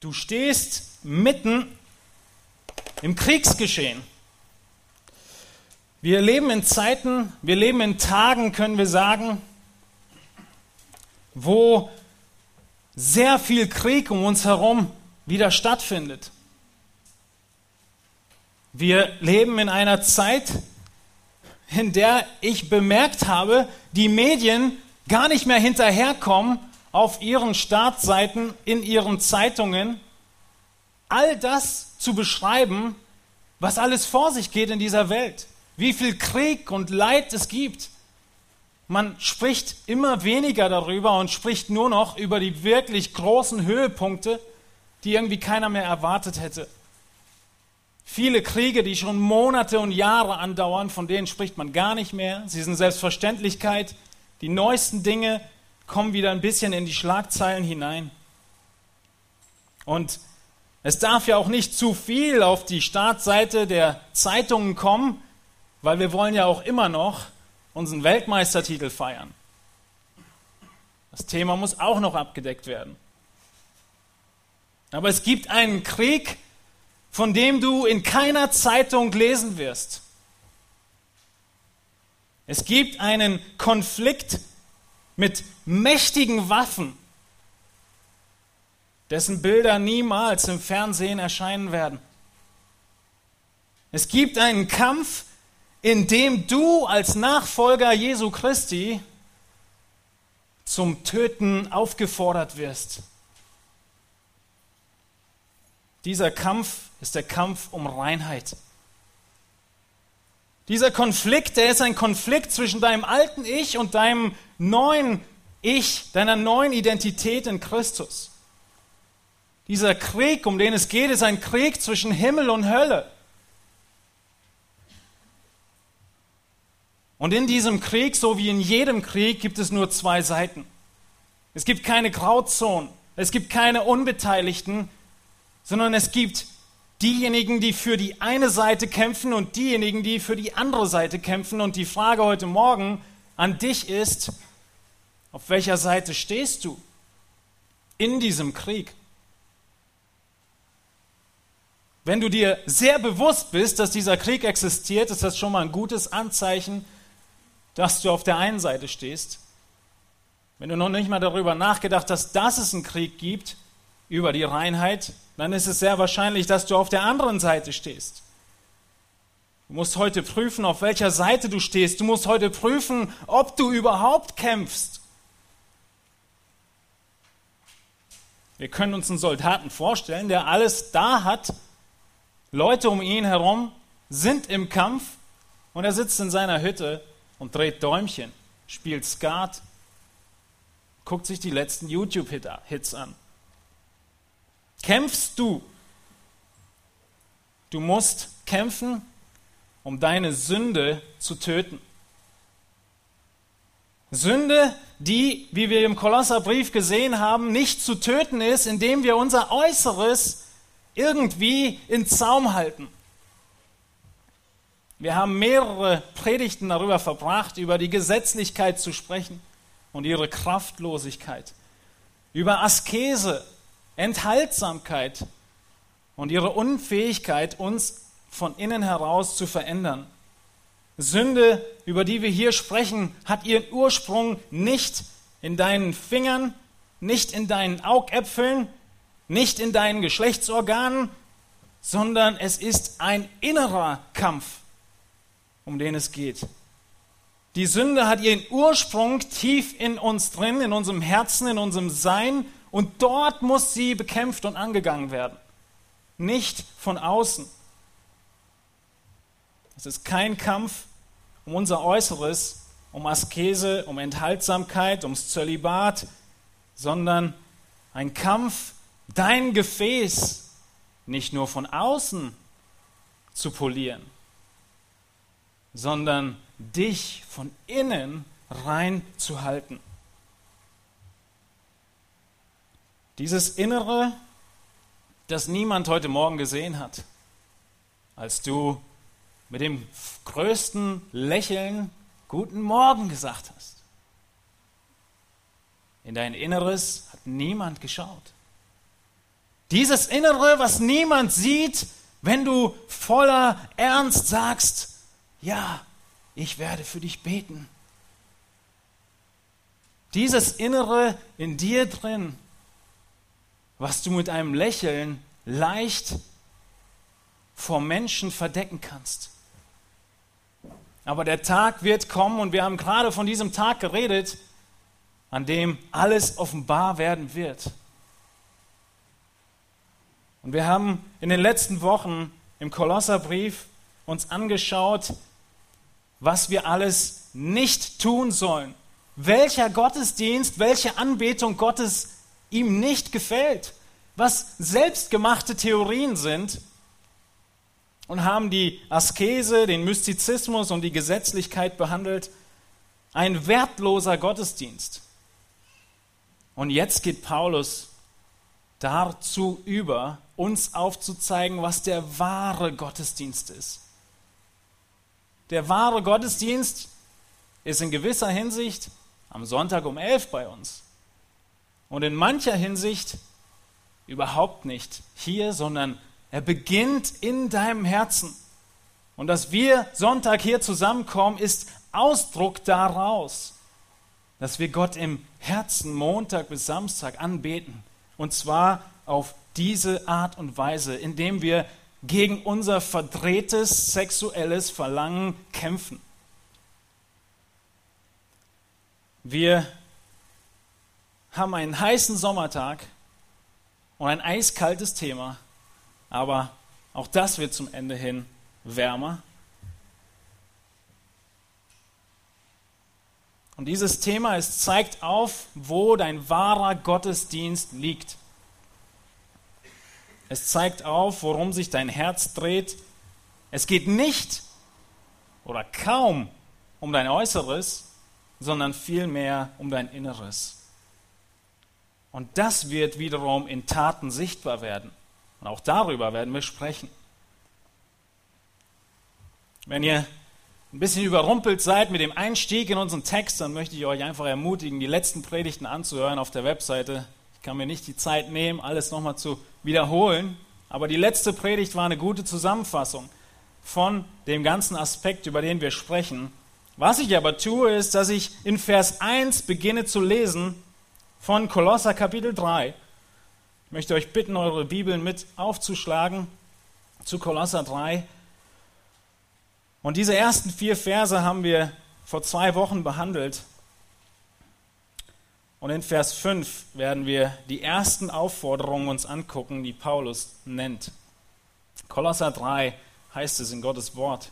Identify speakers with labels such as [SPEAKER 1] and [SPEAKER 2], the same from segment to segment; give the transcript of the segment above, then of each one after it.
[SPEAKER 1] Du stehst mitten im Kriegsgeschehen. Wir leben in Zeiten, wir leben in Tagen, können wir sagen, wo sehr viel Krieg um uns herum wieder stattfindet. Wir leben in einer Zeit, in der ich bemerkt habe, die Medien gar nicht mehr hinterherkommen, auf ihren Startseiten, in ihren Zeitungen, all das zu beschreiben, was alles vor sich geht in dieser Welt, wie viel Krieg und Leid es gibt. Man spricht immer weniger darüber und spricht nur noch über die wirklich großen Höhepunkte, die irgendwie keiner mehr erwartet hätte. Viele Kriege, die schon Monate und Jahre andauern, von denen spricht man gar nicht mehr. Sie sind Selbstverständlichkeit. Die neuesten Dinge kommen wieder ein bisschen in die Schlagzeilen hinein. Und es darf ja auch nicht zu viel auf die Startseite der Zeitungen kommen, weil wir wollen ja auch immer noch unseren Weltmeistertitel feiern. Das Thema muss auch noch abgedeckt werden. Aber es gibt einen Krieg, von dem du in keiner Zeitung lesen wirst. Es gibt einen Konflikt mit mächtigen Waffen, dessen Bilder niemals im Fernsehen erscheinen werden. Es gibt einen Kampf, in dem du als Nachfolger Jesu Christi zum Töten aufgefordert wirst. Dieser Kampf ist der Kampf um Reinheit. Dieser Konflikt, der ist ein Konflikt zwischen deinem alten Ich und deinem neuen Ich, deiner neuen Identität in Christus. Dieser Krieg, um den es geht, ist ein Krieg zwischen Himmel und Hölle. Und in diesem Krieg, so wie in jedem Krieg, gibt es nur zwei Seiten. Es gibt keine Grauzonen, es gibt keine Unbeteiligten, sondern es gibt diejenigen, die für die eine Seite kämpfen und diejenigen, die für die andere Seite kämpfen. Und die Frage heute Morgen an dich ist, auf welcher Seite stehst du in diesem Krieg? Wenn du dir sehr bewusst bist, dass dieser Krieg existiert, ist das schon mal ein gutes Anzeichen, dass du auf der einen Seite stehst. Wenn du noch nicht mal darüber nachgedacht hast, dass es einen Krieg gibt über die Reinheit, dann ist es sehr wahrscheinlich, dass du auf der anderen Seite stehst. Du musst heute prüfen, auf welcher Seite du stehst. Du musst heute prüfen, ob du überhaupt kämpfst. Wir können uns einen Soldaten vorstellen, der alles da hat. Leute um ihn herum sind im Kampf und er sitzt in seiner Hütte und dreht Däumchen, spielt Skat, guckt sich die letzten YouTube-Hits an kämpfst du. Du musst kämpfen, um deine Sünde zu töten. Sünde, die, wie wir im Kolosserbrief gesehen haben, nicht zu töten ist, indem wir unser Äußeres irgendwie in Zaum halten. Wir haben mehrere Predigten darüber verbracht, über die Gesetzlichkeit zu sprechen und ihre Kraftlosigkeit, über Askese Enthaltsamkeit und ihre Unfähigkeit, uns von innen heraus zu verändern. Sünde, über die wir hier sprechen, hat ihren Ursprung nicht in deinen Fingern, nicht in deinen Augäpfeln, nicht in deinen Geschlechtsorganen, sondern es ist ein innerer Kampf, um den es geht. Die Sünde hat ihren Ursprung tief in uns drin, in unserem Herzen, in unserem Sein und dort muss sie bekämpft und angegangen werden, nicht von außen. Es ist kein Kampf um unser Äußeres, um Askese, um Enthaltsamkeit, ums Zölibat, sondern ein Kampf, dein Gefäß nicht nur von außen zu polieren, sondern dich von innen rein zu halten. Dieses Innere, das niemand heute Morgen gesehen hat, als du mit dem größten Lächeln Guten Morgen gesagt hast. In dein Inneres hat niemand geschaut. Dieses Innere, was niemand sieht, wenn du voller Ernst sagst, ja, ich werde für dich beten. Dieses Innere in dir drin, was du mit einem Lächeln leicht vor Menschen verdecken kannst. Aber der Tag wird kommen und wir haben gerade von diesem Tag geredet, an dem alles offenbar werden wird. Und wir haben in den letzten Wochen im Kolosserbrief uns angeschaut, was wir alles nicht tun sollen. Welcher Gottesdienst, welche Anbetung Gottes ihm nicht gefällt. Was selbstgemachte Theorien sind. Und haben die Askese, den Mystizismus und die Gesetzlichkeit behandelt. Ein wertloser Gottesdienst. Und jetzt geht Paulus dazu über, uns aufzuzeigen, was der wahre Gottesdienst ist. Der wahre Gottesdienst ist in gewisser Hinsicht am Sonntag um elf bei uns. Und in mancher Hinsicht überhaupt nicht hier, sondern er beginnt in deinem Herzen. Und dass wir Sonntag hier zusammenkommen, ist Ausdruck daraus, dass wir Gott im Herzen Montag bis Samstag anbeten. Und zwar auf diese Art und Weise, indem wir gegen unser verdrehtes sexuelles Verlangen kämpfen. Wir haben einen heißen Sommertag und ein eiskaltes Thema, aber auch das wird zum Ende hin wärmer. Und dieses Thema, es zeigt auf, wo dein wahrer Gottesdienst liegt. Es zeigt auf, worum sich dein Herz dreht. Es geht nicht oder kaum um dein Äußeres, sondern vielmehr um dein Inneres. Und das wird wiederum in Taten sichtbar werden. Und auch darüber werden wir sprechen. Wenn ihr ein bisschen überrumpelt seid mit dem Einstieg in unseren Text, dann möchte ich euch einfach ermutigen, die letzten Predigten anzuhören auf der Webseite. Ich kann mir nicht die Zeit nehmen, alles nochmal zu wiederholen, aber die letzte Predigt war eine gute Zusammenfassung von dem ganzen Aspekt, über den wir sprechen. Was ich aber tue, ist, dass ich in Vers 1 beginne zu lesen von Kolosser Kapitel 3. Ich möchte euch bitten, eure Bibeln mit aufzuschlagen zu Kolosser 3. Und diese ersten vier Verse haben wir vor zwei Wochen behandelt. Und in Vers 5 werden wir die ersten Aufforderungen uns angucken, die Paulus nennt. Kolosser 3 heißt es in Gottes Wort.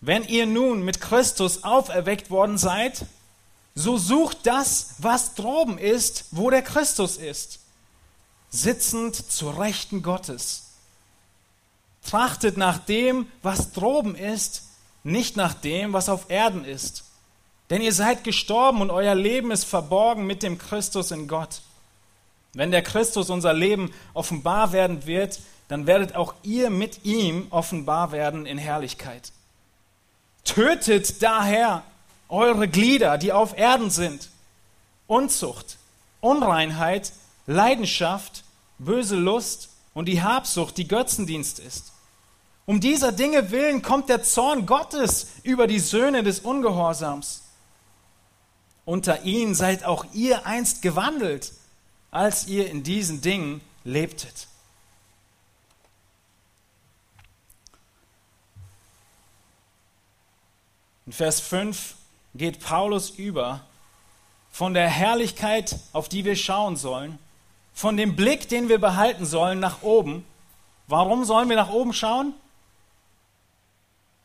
[SPEAKER 1] Wenn ihr nun mit Christus auferweckt worden seid, so sucht das, was droben ist, wo der Christus ist, sitzend zur Rechten Gottes. Trachtet nach dem, was droben ist, nicht nach dem, was auf Erden ist. Denn ihr seid gestorben und euer Leben ist verborgen mit dem Christus in Gott. Wenn der Christus unser Leben offenbar werden wird, dann werdet auch ihr mit ihm offenbar werden in Herrlichkeit. Tötet daher eure Glieder, die auf Erden sind. Unzucht, Unreinheit, Leidenschaft, böse Lust und die Habsucht, die Götzendienst ist. Um dieser Dinge willen kommt der Zorn Gottes über die Söhne des Ungehorsams. Unter ihnen seid auch ihr einst gewandelt, als ihr in diesen Dingen lebtet. In Vers 5 geht Paulus über von der Herrlichkeit, auf die wir schauen sollen, von dem Blick, den wir behalten sollen, nach oben. Warum sollen wir nach oben schauen?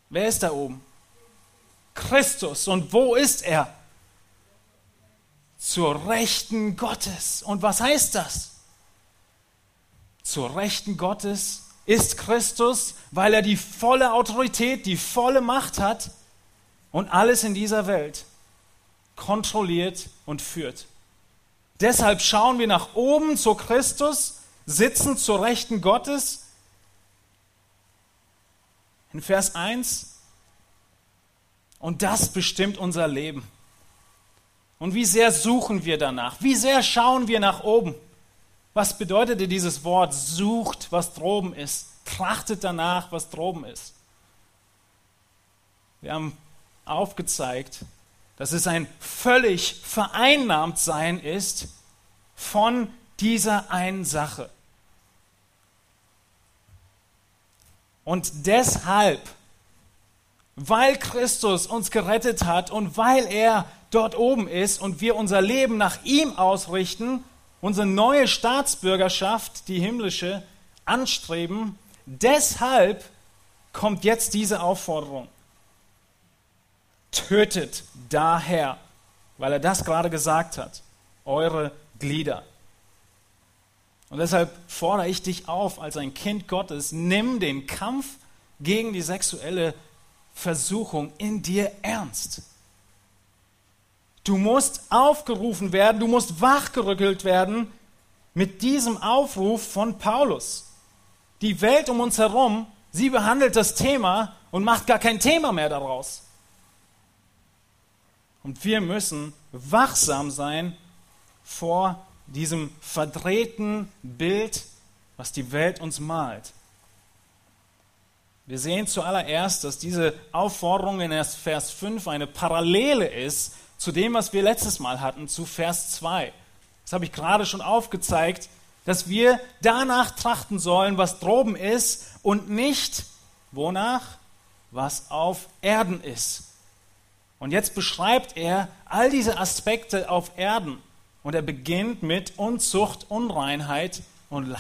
[SPEAKER 1] Wer ist da oben? Christus. Und wo ist er? zur Rechten Gottes. Und was heißt das? Zur Rechten Gottes ist Christus, weil er die volle Autorität, die volle Macht hat und alles in dieser Welt kontrolliert und führt. Deshalb schauen wir nach oben zu Christus, sitzen zur Rechten Gottes. In Vers 1. Und das bestimmt unser Leben. Und wie sehr suchen wir danach? Wie sehr schauen wir nach oben? Was bedeutete dieses Wort sucht, was droben ist? Trachtet danach, was droben ist. Wir haben aufgezeigt, dass es ein völlig vereinnahmt sein ist von dieser einen Sache. Und deshalb, weil Christus uns gerettet hat und weil er dort oben ist und wir unser Leben nach ihm ausrichten, unsere neue Staatsbürgerschaft, die himmlische, anstreben, deshalb kommt jetzt diese Aufforderung. Tötet daher, weil er das gerade gesagt hat, eure Glieder. Und deshalb fordere ich dich auf, als ein Kind Gottes, nimm den Kampf gegen die sexuelle Versuchung in dir ernst. Du musst aufgerufen werden, du musst wachgerückelt werden mit diesem Aufruf von Paulus. Die Welt um uns herum, sie behandelt das Thema und macht gar kein Thema mehr daraus. Und wir müssen wachsam sein vor diesem verdrehten Bild, was die Welt uns malt. Wir sehen zuallererst, dass diese Aufforderung in Vers 5 eine Parallele ist zu dem, was wir letztes Mal hatten, zu Vers 2. Das habe ich gerade schon aufgezeigt, dass wir danach trachten sollen, was droben ist und nicht wonach, was auf Erden ist. Und jetzt beschreibt er all diese Aspekte auf Erden. Und er beginnt mit Unzucht, Unreinheit und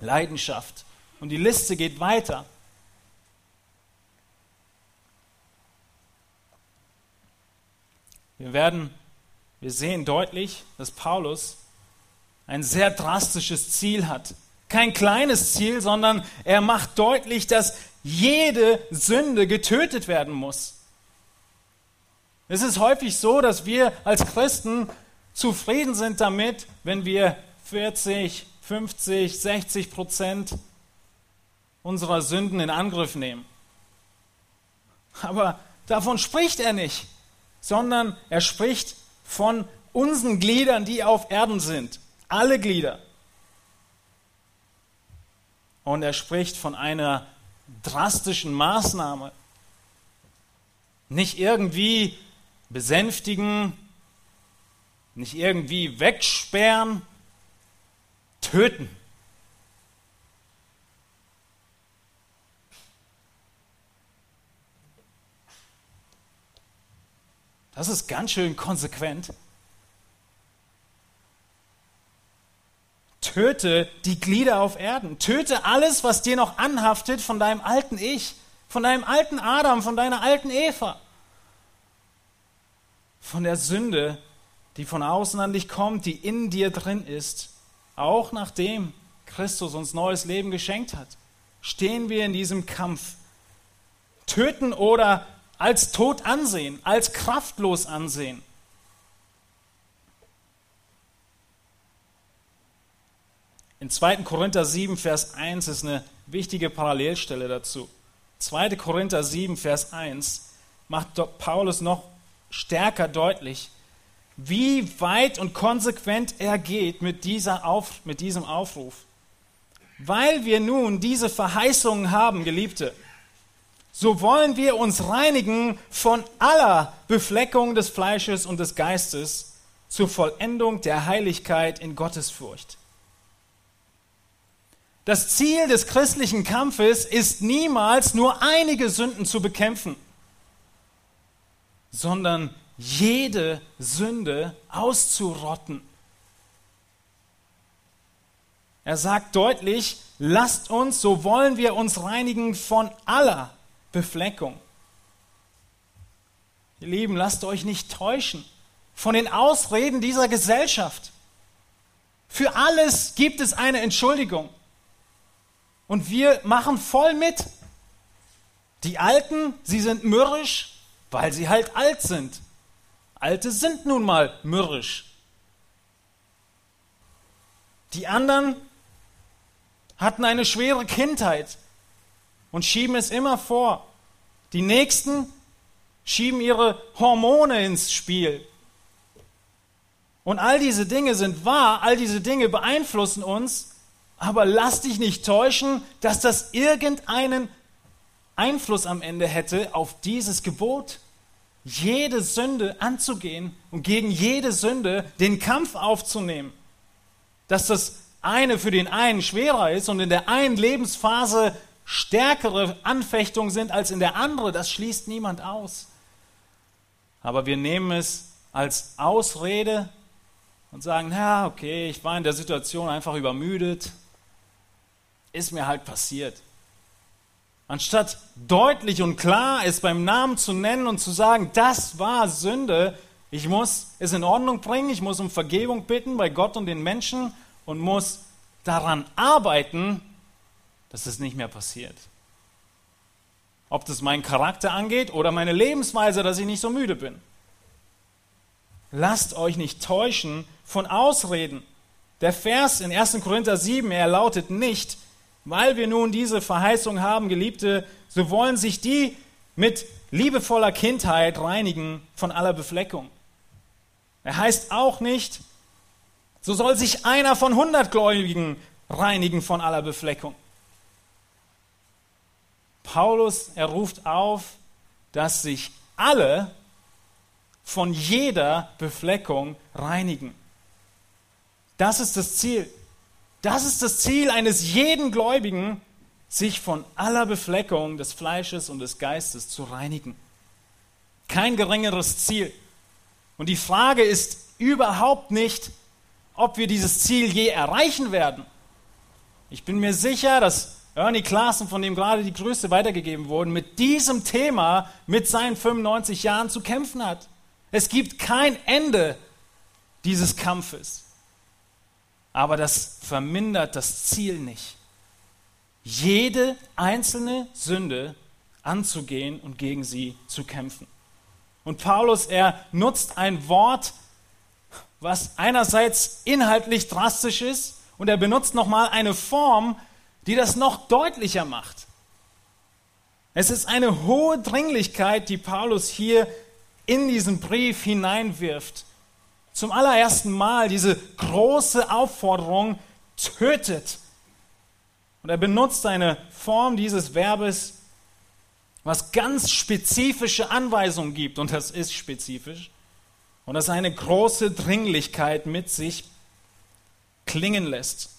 [SPEAKER 1] Leidenschaft. Und die Liste geht weiter. Wir werden, wir sehen deutlich, dass Paulus ein sehr drastisches Ziel hat. Kein kleines Ziel, sondern er macht deutlich, dass jede Sünde getötet werden muss. Es ist häufig so, dass wir als Christen zufrieden sind damit, wenn wir 40, 50, 60 Prozent unserer Sünden in Angriff nehmen. Aber davon spricht er nicht sondern er spricht von unseren Gliedern, die auf Erden sind. Alle Glieder. Und er spricht von einer drastischen Maßnahme. Nicht irgendwie besänftigen, nicht irgendwie wegsperren, töten. Das ist ganz schön konsequent. Töte die Glieder auf Erden. Töte alles, was dir noch anhaftet von deinem alten Ich, von deinem alten Adam, von deiner alten Eva. Von der Sünde, die von außen an dich kommt, die in dir drin ist. Auch nachdem Christus uns neues Leben geschenkt hat, stehen wir in diesem Kampf. Töten oder als tot ansehen, als kraftlos ansehen. In 2. Korinther 7, Vers 1 ist eine wichtige Parallelstelle dazu. 2. Korinther 7, Vers 1 macht Paulus noch stärker deutlich, wie weit und konsequent er geht mit, dieser Auf, mit diesem Aufruf. Weil wir nun diese Verheißungen haben, Geliebte, so wollen wir uns reinigen von aller Befleckung des Fleisches und des Geistes zur Vollendung der Heiligkeit in Gottesfurcht. Das Ziel des christlichen Kampfes ist niemals nur einige Sünden zu bekämpfen, sondern jede Sünde auszurotten. Er sagt deutlich, lasst uns, so wollen wir uns reinigen von aller Befleckung. Ihr Lieben, lasst euch nicht täuschen von den Ausreden dieser Gesellschaft. Für alles gibt es eine Entschuldigung. Und wir machen voll mit. Die Alten, sie sind mürrisch, weil sie halt alt sind. Alte sind nun mal mürrisch. Die anderen hatten eine schwere Kindheit und schieben es immer vor. Die Nächsten schieben ihre Hormone ins Spiel Und all diese Dinge sind wahr, all diese Dinge beeinflussen uns, aber lass dich nicht täuschen, dass das irgendeinen Einfluss am Ende hätte auf dieses Gebot, jede Sünde anzugehen und gegen jede Sünde den Kampf aufzunehmen. Dass das eine für den einen schwerer ist und in der einen Lebensphase stärkere Anfechtungen sind als in der anderen, das schließt niemand aus. Aber wir nehmen es als Ausrede und sagen, ja, okay, ich war in der Situation einfach übermüdet, ist mir halt passiert. Anstatt deutlich und klar es beim Namen zu nennen und zu sagen, das war Sünde, ich muss es in Ordnung bringen, ich muss um Vergebung bitten bei Gott und den Menschen und muss daran arbeiten, dass es nicht mehr passiert. Ob das meinen Charakter angeht oder meine Lebensweise, dass ich nicht so müde bin. Lasst euch nicht täuschen von Ausreden. Der Vers in 1. Korinther 7, er lautet nicht, weil wir nun diese Verheißung haben, Geliebte, so wollen sich die mit liebevoller Kindheit reinigen von aller Befleckung. Er heißt auch nicht, so soll sich einer von hundert Gläubigen reinigen von aller Befleckung. Paulus, er ruft auf, dass sich alle von jeder Befleckung reinigen. Das ist das Ziel. Das ist das Ziel eines jeden Gläubigen, sich von aller Befleckung des Fleisches und des Geistes zu reinigen. Kein geringeres Ziel. Und die Frage ist überhaupt nicht, ob wir dieses Ziel je erreichen werden. Ich bin mir sicher, dass Ernie Klaassen, von dem gerade die Grüße weitergegeben wurden, mit diesem Thema mit seinen 95 Jahren zu kämpfen hat. Es gibt kein Ende dieses Kampfes. Aber das vermindert das Ziel nicht. Jede einzelne Sünde anzugehen und gegen sie zu kämpfen. Und Paulus, er nutzt ein Wort, was einerseits inhaltlich drastisch ist und er benutzt nochmal eine Form, die das noch deutlicher macht. Es ist eine hohe Dringlichkeit, die Paulus hier in diesen Brief hineinwirft zum allerersten Mal diese große Aufforderung, tötet. Und er benutzt eine Form dieses Verbes, was ganz spezifische Anweisungen gibt, und das ist spezifisch, und das eine große Dringlichkeit mit sich klingen lässt.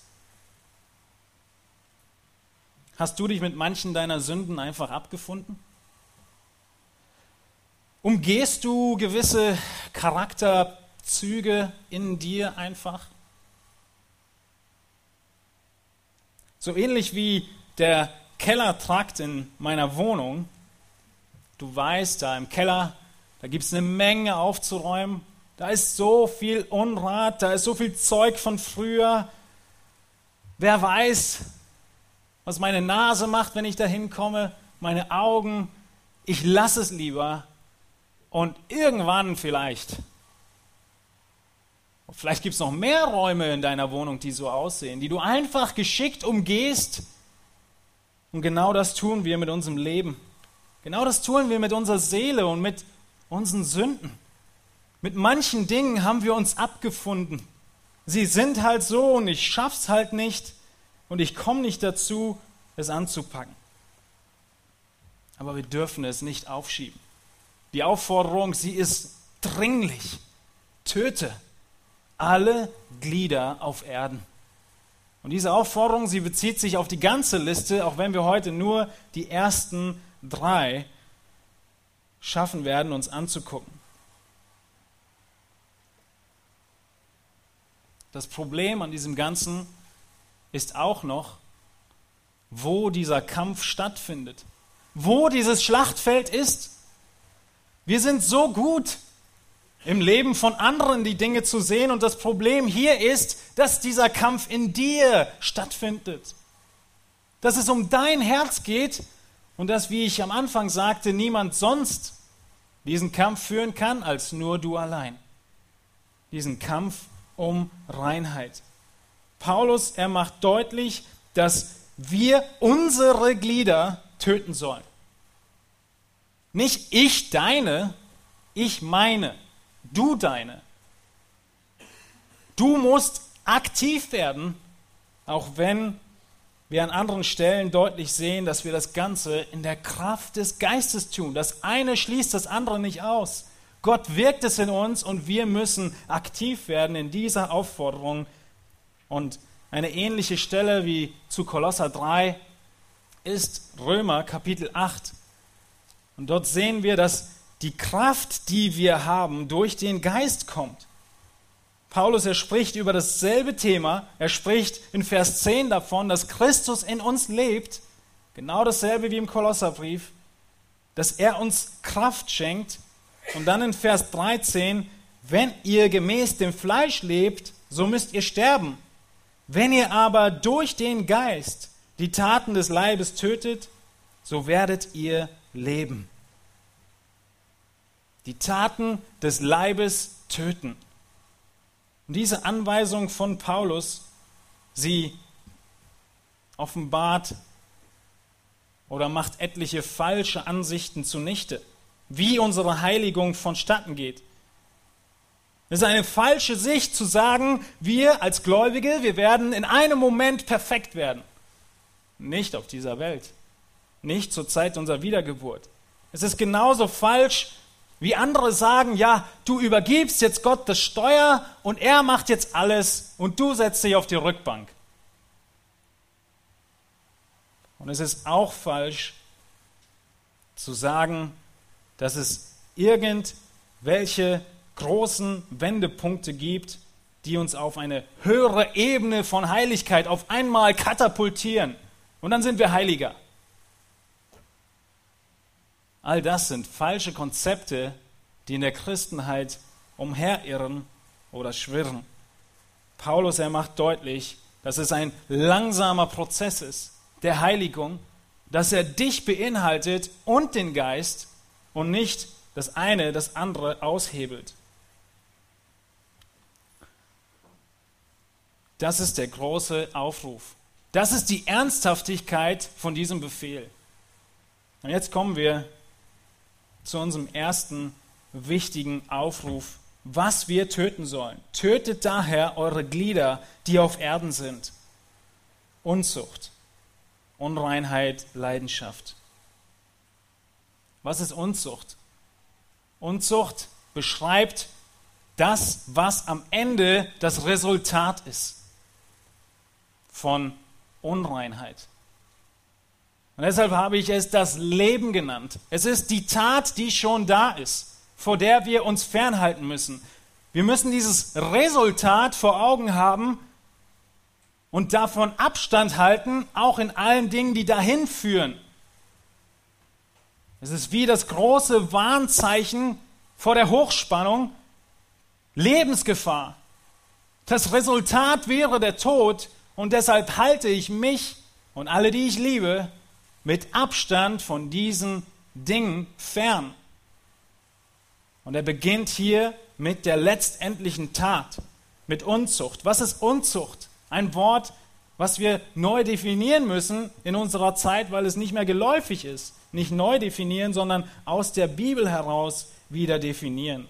[SPEAKER 1] Hast du dich mit manchen deiner Sünden einfach abgefunden? Umgehst du gewisse Charakter- Züge in dir einfach? So ähnlich wie der Kellertrakt in meiner Wohnung. Du weißt, da im Keller, da gibt es eine Menge aufzuräumen. Da ist so viel Unrat, da ist so viel Zeug von früher. Wer weiß, was meine Nase macht, wenn ich da hinkomme, meine Augen. Ich lasse es lieber. Und irgendwann vielleicht Vielleicht gibt es noch mehr Räume in deiner Wohnung, die so aussehen, die du einfach geschickt umgehst. Und genau das tun wir mit unserem Leben. Genau das tun wir mit unserer Seele und mit unseren Sünden. Mit manchen Dingen haben wir uns abgefunden. Sie sind halt so und ich schaff's halt nicht und ich komme nicht dazu, es anzupacken. Aber wir dürfen es nicht aufschieben. Die Aufforderung, sie ist dringlich. Töte alle Glieder auf Erden. Und diese Aufforderung, sie bezieht sich auf die ganze Liste, auch wenn wir heute nur die ersten drei schaffen werden, uns anzugucken. Das Problem an diesem Ganzen ist auch noch, wo dieser Kampf stattfindet, wo dieses Schlachtfeld ist. Wir sind so gut im Leben von anderen die Dinge zu sehen. Und das Problem hier ist, dass dieser Kampf in dir stattfindet. Dass es um dein Herz geht und dass, wie ich am Anfang sagte, niemand sonst diesen Kampf führen kann als nur du allein. Diesen Kampf um Reinheit. Paulus, er macht deutlich, dass wir unsere Glieder töten sollen. Nicht ich deine, ich meine du deine. Du musst aktiv werden, auch wenn wir an anderen Stellen deutlich sehen, dass wir das Ganze in der Kraft des Geistes tun. Das eine schließt das andere nicht aus. Gott wirkt es in uns und wir müssen aktiv werden in dieser Aufforderung. Und eine ähnliche Stelle wie zu Kolosser 3 ist Römer Kapitel 8. Und dort sehen wir, dass die Kraft, die wir haben, durch den Geist kommt. Paulus, er spricht über dasselbe Thema. Er spricht in Vers 10 davon, dass Christus in uns lebt. Genau dasselbe wie im Kolosserbrief. Dass er uns Kraft schenkt. Und dann in Vers 13, wenn ihr gemäß dem Fleisch lebt, so müsst ihr sterben. Wenn ihr aber durch den Geist die Taten des Leibes tötet, so werdet ihr leben. Die Taten des Leibes töten. Und diese Anweisung von Paulus, sie offenbart oder macht etliche falsche Ansichten zunichte, wie unsere Heiligung vonstatten geht. Es ist eine falsche Sicht zu sagen, wir als Gläubige, wir werden in einem Moment perfekt werden. Nicht auf dieser Welt. Nicht zur Zeit unserer Wiedergeburt. Es ist genauso falsch wie andere sagen, ja, du übergibst jetzt Gott das Steuer und er macht jetzt alles und du setzt dich auf die Rückbank. Und es ist auch falsch zu sagen, dass es irgendwelche großen Wendepunkte gibt, die uns auf eine höhere Ebene von Heiligkeit auf einmal katapultieren. Und dann sind wir heiliger. All das sind falsche Konzepte, die in der Christenheit umherirren oder schwirren. Paulus, er macht deutlich, dass es ein langsamer Prozess ist der Heiligung, dass er dich beinhaltet und den Geist und nicht das eine das andere aushebelt. Das ist der große Aufruf. Das ist die Ernsthaftigkeit von diesem Befehl. Und jetzt kommen wir zu unserem ersten wichtigen Aufruf, was wir töten sollen. Tötet daher eure Glieder, die auf Erden sind. Unzucht, Unreinheit, Leidenschaft. Was ist Unzucht? Unzucht beschreibt das, was am Ende das Resultat ist von Unreinheit. Und deshalb habe ich es das Leben genannt. Es ist die Tat, die schon da ist, vor der wir uns fernhalten müssen. Wir müssen dieses Resultat vor Augen haben und davon Abstand halten, auch in allen Dingen, die dahin führen. Es ist wie das große Warnzeichen vor der Hochspannung, Lebensgefahr. Das Resultat wäre der Tod und deshalb halte ich mich und alle, die ich liebe, mit Abstand von diesen Dingen fern. Und er beginnt hier mit der letztendlichen Tat, mit Unzucht. Was ist Unzucht? Ein Wort, was wir neu definieren müssen in unserer Zeit, weil es nicht mehr geläufig ist. Nicht neu definieren, sondern aus der Bibel heraus wieder definieren.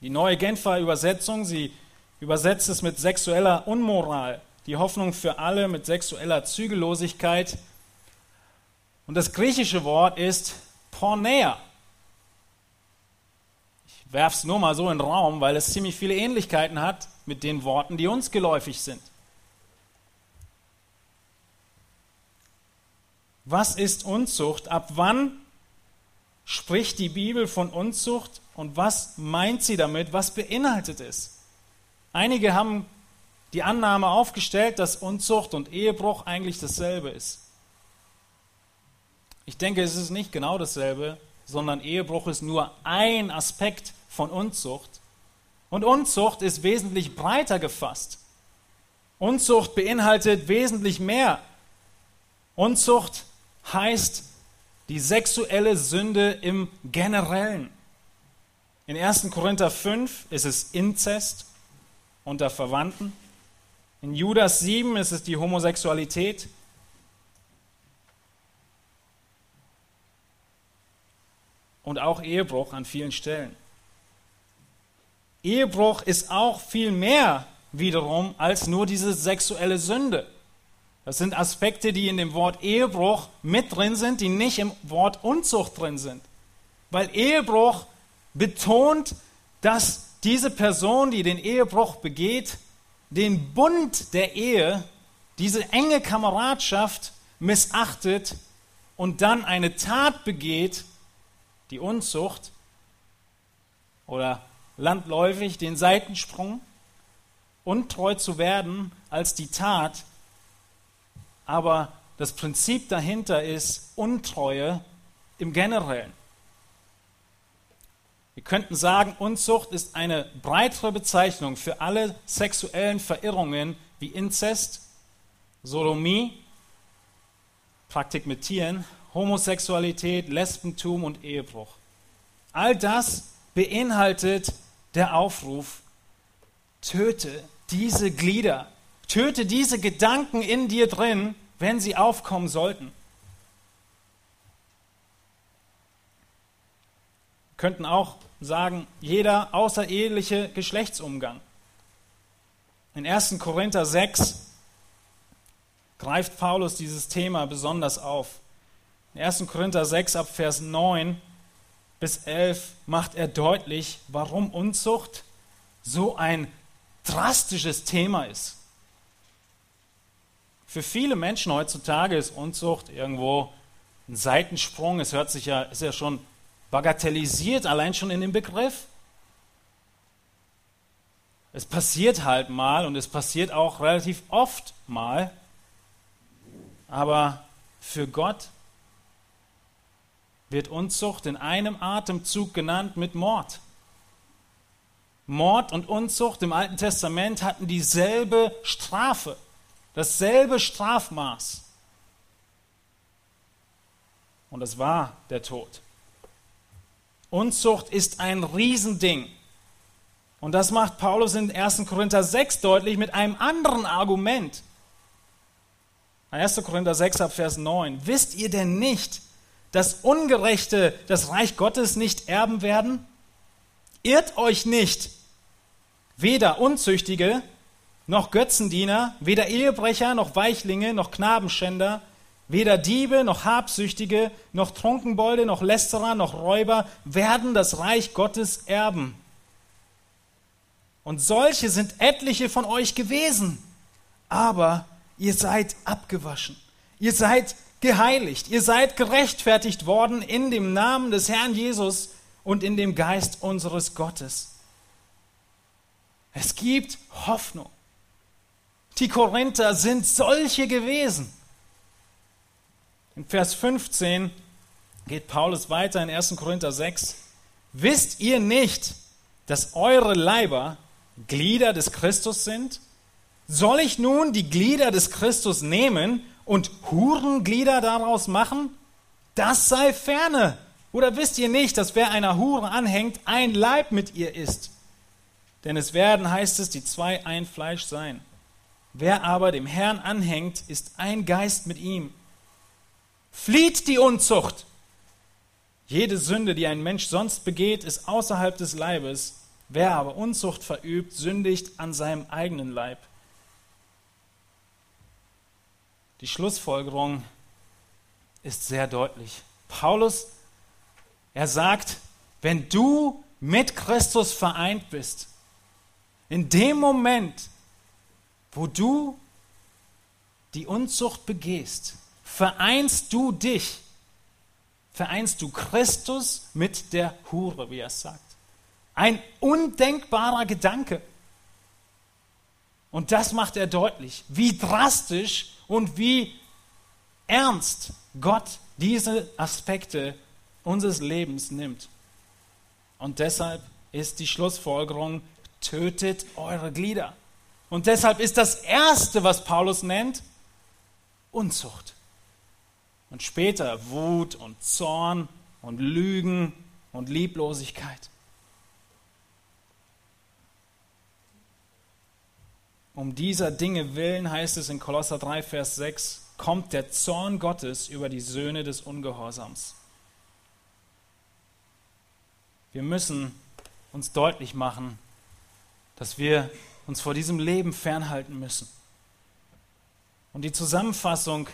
[SPEAKER 1] Die neue Genfer Übersetzung, sie übersetzt es mit sexueller Unmoral, die Hoffnung für alle mit sexueller Zügellosigkeit und das griechische Wort ist Pornea. Ich werfe es nur mal so in den Raum, weil es ziemlich viele Ähnlichkeiten hat mit den Worten, die uns geläufig sind. Was ist Unzucht? Ab wann spricht die Bibel von Unzucht und was meint sie damit? Was beinhaltet es? Einige haben die Annahme aufgestellt, dass Unzucht und Ehebruch eigentlich dasselbe ist. Ich denke, es ist nicht genau dasselbe, sondern Ehebruch ist nur ein Aspekt von Unzucht. Und Unzucht ist wesentlich breiter gefasst. Unzucht beinhaltet wesentlich mehr. Unzucht heißt die sexuelle Sünde im Generellen. In 1. Korinther 5 ist es Inzest unter Verwandten. In Judas 7 ist es die Homosexualität. Und auch Ehebruch an vielen Stellen. Ehebruch ist auch viel mehr wiederum als nur diese sexuelle Sünde. Das sind Aspekte, die in dem Wort Ehebruch mit drin sind, die nicht im Wort Unzucht drin sind. Weil Ehebruch betont, dass diese Person, die den Ehebruch begeht, den Bund der Ehe, diese enge Kameradschaft missachtet und dann eine Tat begeht, die Unzucht oder landläufig den Seitensprung, untreu zu werden als die Tat, aber das Prinzip dahinter ist Untreue im Generellen. Wir könnten sagen, Unzucht ist eine breitere Bezeichnung für alle sexuellen Verirrungen wie Inzest, Sodomie, Praktik mit Tieren, Homosexualität, Lesbentum und Ehebruch. All das beinhaltet der Aufruf, töte diese Glieder, töte diese Gedanken in dir drin, wenn sie aufkommen sollten. Wir könnten auch sagen, jeder außereheliche Geschlechtsumgang. In 1. Korinther 6 greift Paulus dieses Thema besonders auf. In 1. Korinther 6 ab Vers 9 bis 11 macht er deutlich, warum Unzucht so ein drastisches Thema ist. Für viele Menschen heutzutage ist Unzucht irgendwo ein Seitensprung. Es hört sich ja, ist ja schon bagatellisiert, allein schon in dem Begriff. Es passiert halt mal und es passiert auch relativ oft mal. Aber für Gott wird Unzucht in einem Atemzug genannt mit Mord. Mord und Unzucht im Alten Testament hatten dieselbe Strafe, dasselbe Strafmaß. Und das war der Tod. Unzucht ist ein Riesending. Und das macht Paulus in 1. Korinther 6 deutlich mit einem anderen Argument. 1. Korinther 6 ab Vers 9. Wisst ihr denn nicht, dass Ungerechte das Reich Gottes nicht erben werden? Irrt euch nicht. Weder Unzüchtige, noch Götzendiener, weder Ehebrecher, noch Weichlinge, noch Knabenschänder, weder Diebe, noch Habsüchtige, noch Trunkenbolde, noch Lästerer, noch Räuber werden das Reich Gottes erben. Und solche sind etliche von euch gewesen. Aber ihr seid abgewaschen. Ihr seid geheiligt, ihr seid gerechtfertigt worden in dem Namen des Herrn Jesus und in dem Geist unseres Gottes. Es gibt Hoffnung. Die Korinther sind solche gewesen. In Vers 15 geht Paulus weiter in 1. Korinther 6. Wisst ihr nicht, dass eure Leiber Glieder des Christus sind? Soll ich nun die Glieder des Christus nehmen und Hurenglieder daraus machen? Das sei ferne. Oder wisst ihr nicht, dass wer einer Hure anhängt, ein Leib mit ihr ist? Denn es werden, heißt es, die zwei ein Fleisch sein. Wer aber dem Herrn anhängt, ist ein Geist mit ihm. Flieht die Unzucht. Jede Sünde, die ein Mensch sonst begeht, ist außerhalb des Leibes. Wer aber Unzucht verübt, sündigt an seinem eigenen Leib. Die Schlussfolgerung ist sehr deutlich. Paulus, er sagt, wenn du mit Christus vereint bist, in dem Moment, wo du die Unzucht begehst, vereinst du dich, vereinst du Christus mit der Hure, wie er es sagt. Ein undenkbarer Gedanke. Und das macht er deutlich, wie drastisch und wie ernst Gott diese Aspekte unseres Lebens nimmt. Und deshalb ist die Schlussfolgerung, tötet eure Glieder. Und deshalb ist das Erste, was Paulus nennt, Unzucht. Und später Wut und Zorn und Lügen und Lieblosigkeit. Um dieser Dinge willen heißt es in Kolosser 3, Vers 6, kommt der Zorn Gottes über die Söhne des Ungehorsams. Wir müssen uns deutlich machen, dass wir uns vor diesem Leben fernhalten müssen. Und die Zusammenfassung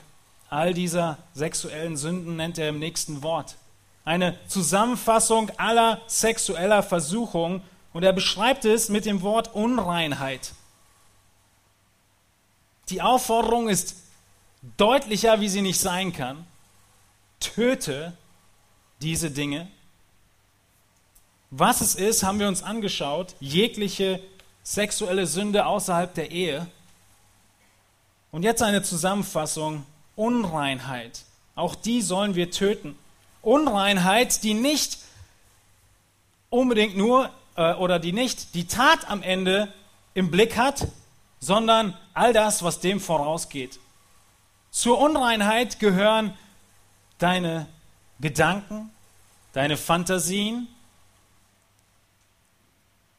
[SPEAKER 1] all dieser sexuellen Sünden nennt er im nächsten Wort. Eine Zusammenfassung aller sexueller Versuchung und er beschreibt es mit dem Wort Unreinheit. Die Aufforderung ist deutlicher, wie sie nicht sein kann. Töte diese Dinge. Was es ist, haben wir uns angeschaut. Jegliche sexuelle Sünde außerhalb der Ehe. Und jetzt eine Zusammenfassung. Unreinheit. Auch die sollen wir töten. Unreinheit, die nicht unbedingt nur äh, oder die nicht die Tat am Ende im Blick hat, sondern all das, was dem vorausgeht. Zur Unreinheit gehören deine Gedanken, deine Fantasien,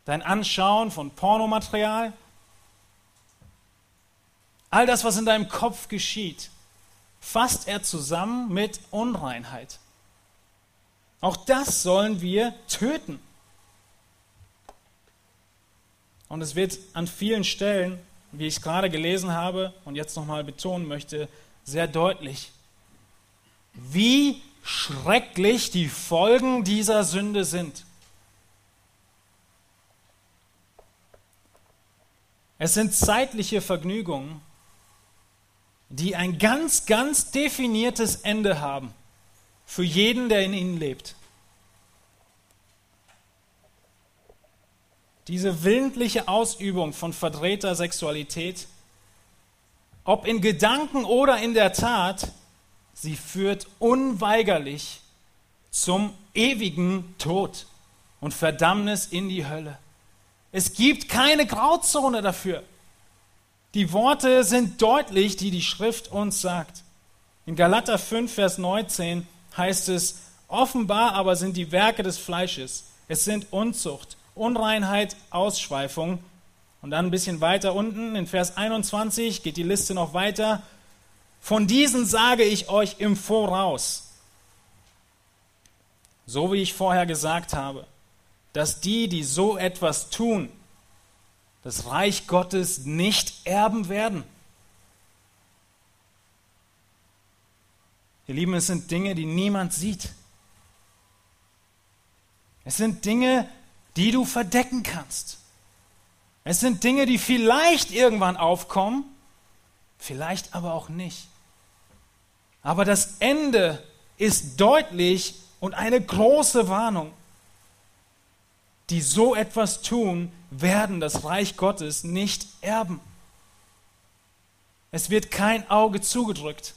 [SPEAKER 1] dein Anschauen von Pornomaterial, all das, was in deinem Kopf geschieht, fasst er zusammen mit Unreinheit. Auch das sollen wir töten. Und es wird an vielen Stellen, wie ich gerade gelesen habe und jetzt nochmal betonen möchte, sehr deutlich, wie schrecklich die Folgen dieser Sünde sind. Es sind zeitliche Vergnügungen, die ein ganz, ganz definiertes Ende haben für jeden, der in ihnen lebt. Diese willentliche Ausübung von verdrehter Sexualität, ob in Gedanken oder in der Tat, sie führt unweigerlich zum ewigen Tod und Verdammnis in die Hölle. Es gibt keine Grauzone dafür. Die Worte sind deutlich, die die Schrift uns sagt. In Galater 5, Vers 19 heißt es, offenbar aber sind die Werke des Fleisches. Es sind Unzucht, Unreinheit, Ausschweifung. Und dann ein bisschen weiter unten, in Vers 21 geht die Liste noch weiter. Von diesen sage ich euch im Voraus, so wie ich vorher gesagt habe, dass die, die so etwas tun, das Reich Gottes nicht erben werden. Ihr Lieben, es sind Dinge, die niemand sieht. Es sind Dinge, die du verdecken kannst. Es sind Dinge, die vielleicht irgendwann aufkommen, vielleicht aber auch nicht. Aber das Ende ist deutlich und eine große Warnung die so etwas tun, werden das Reich Gottes nicht erben. Es wird kein Auge zugedrückt.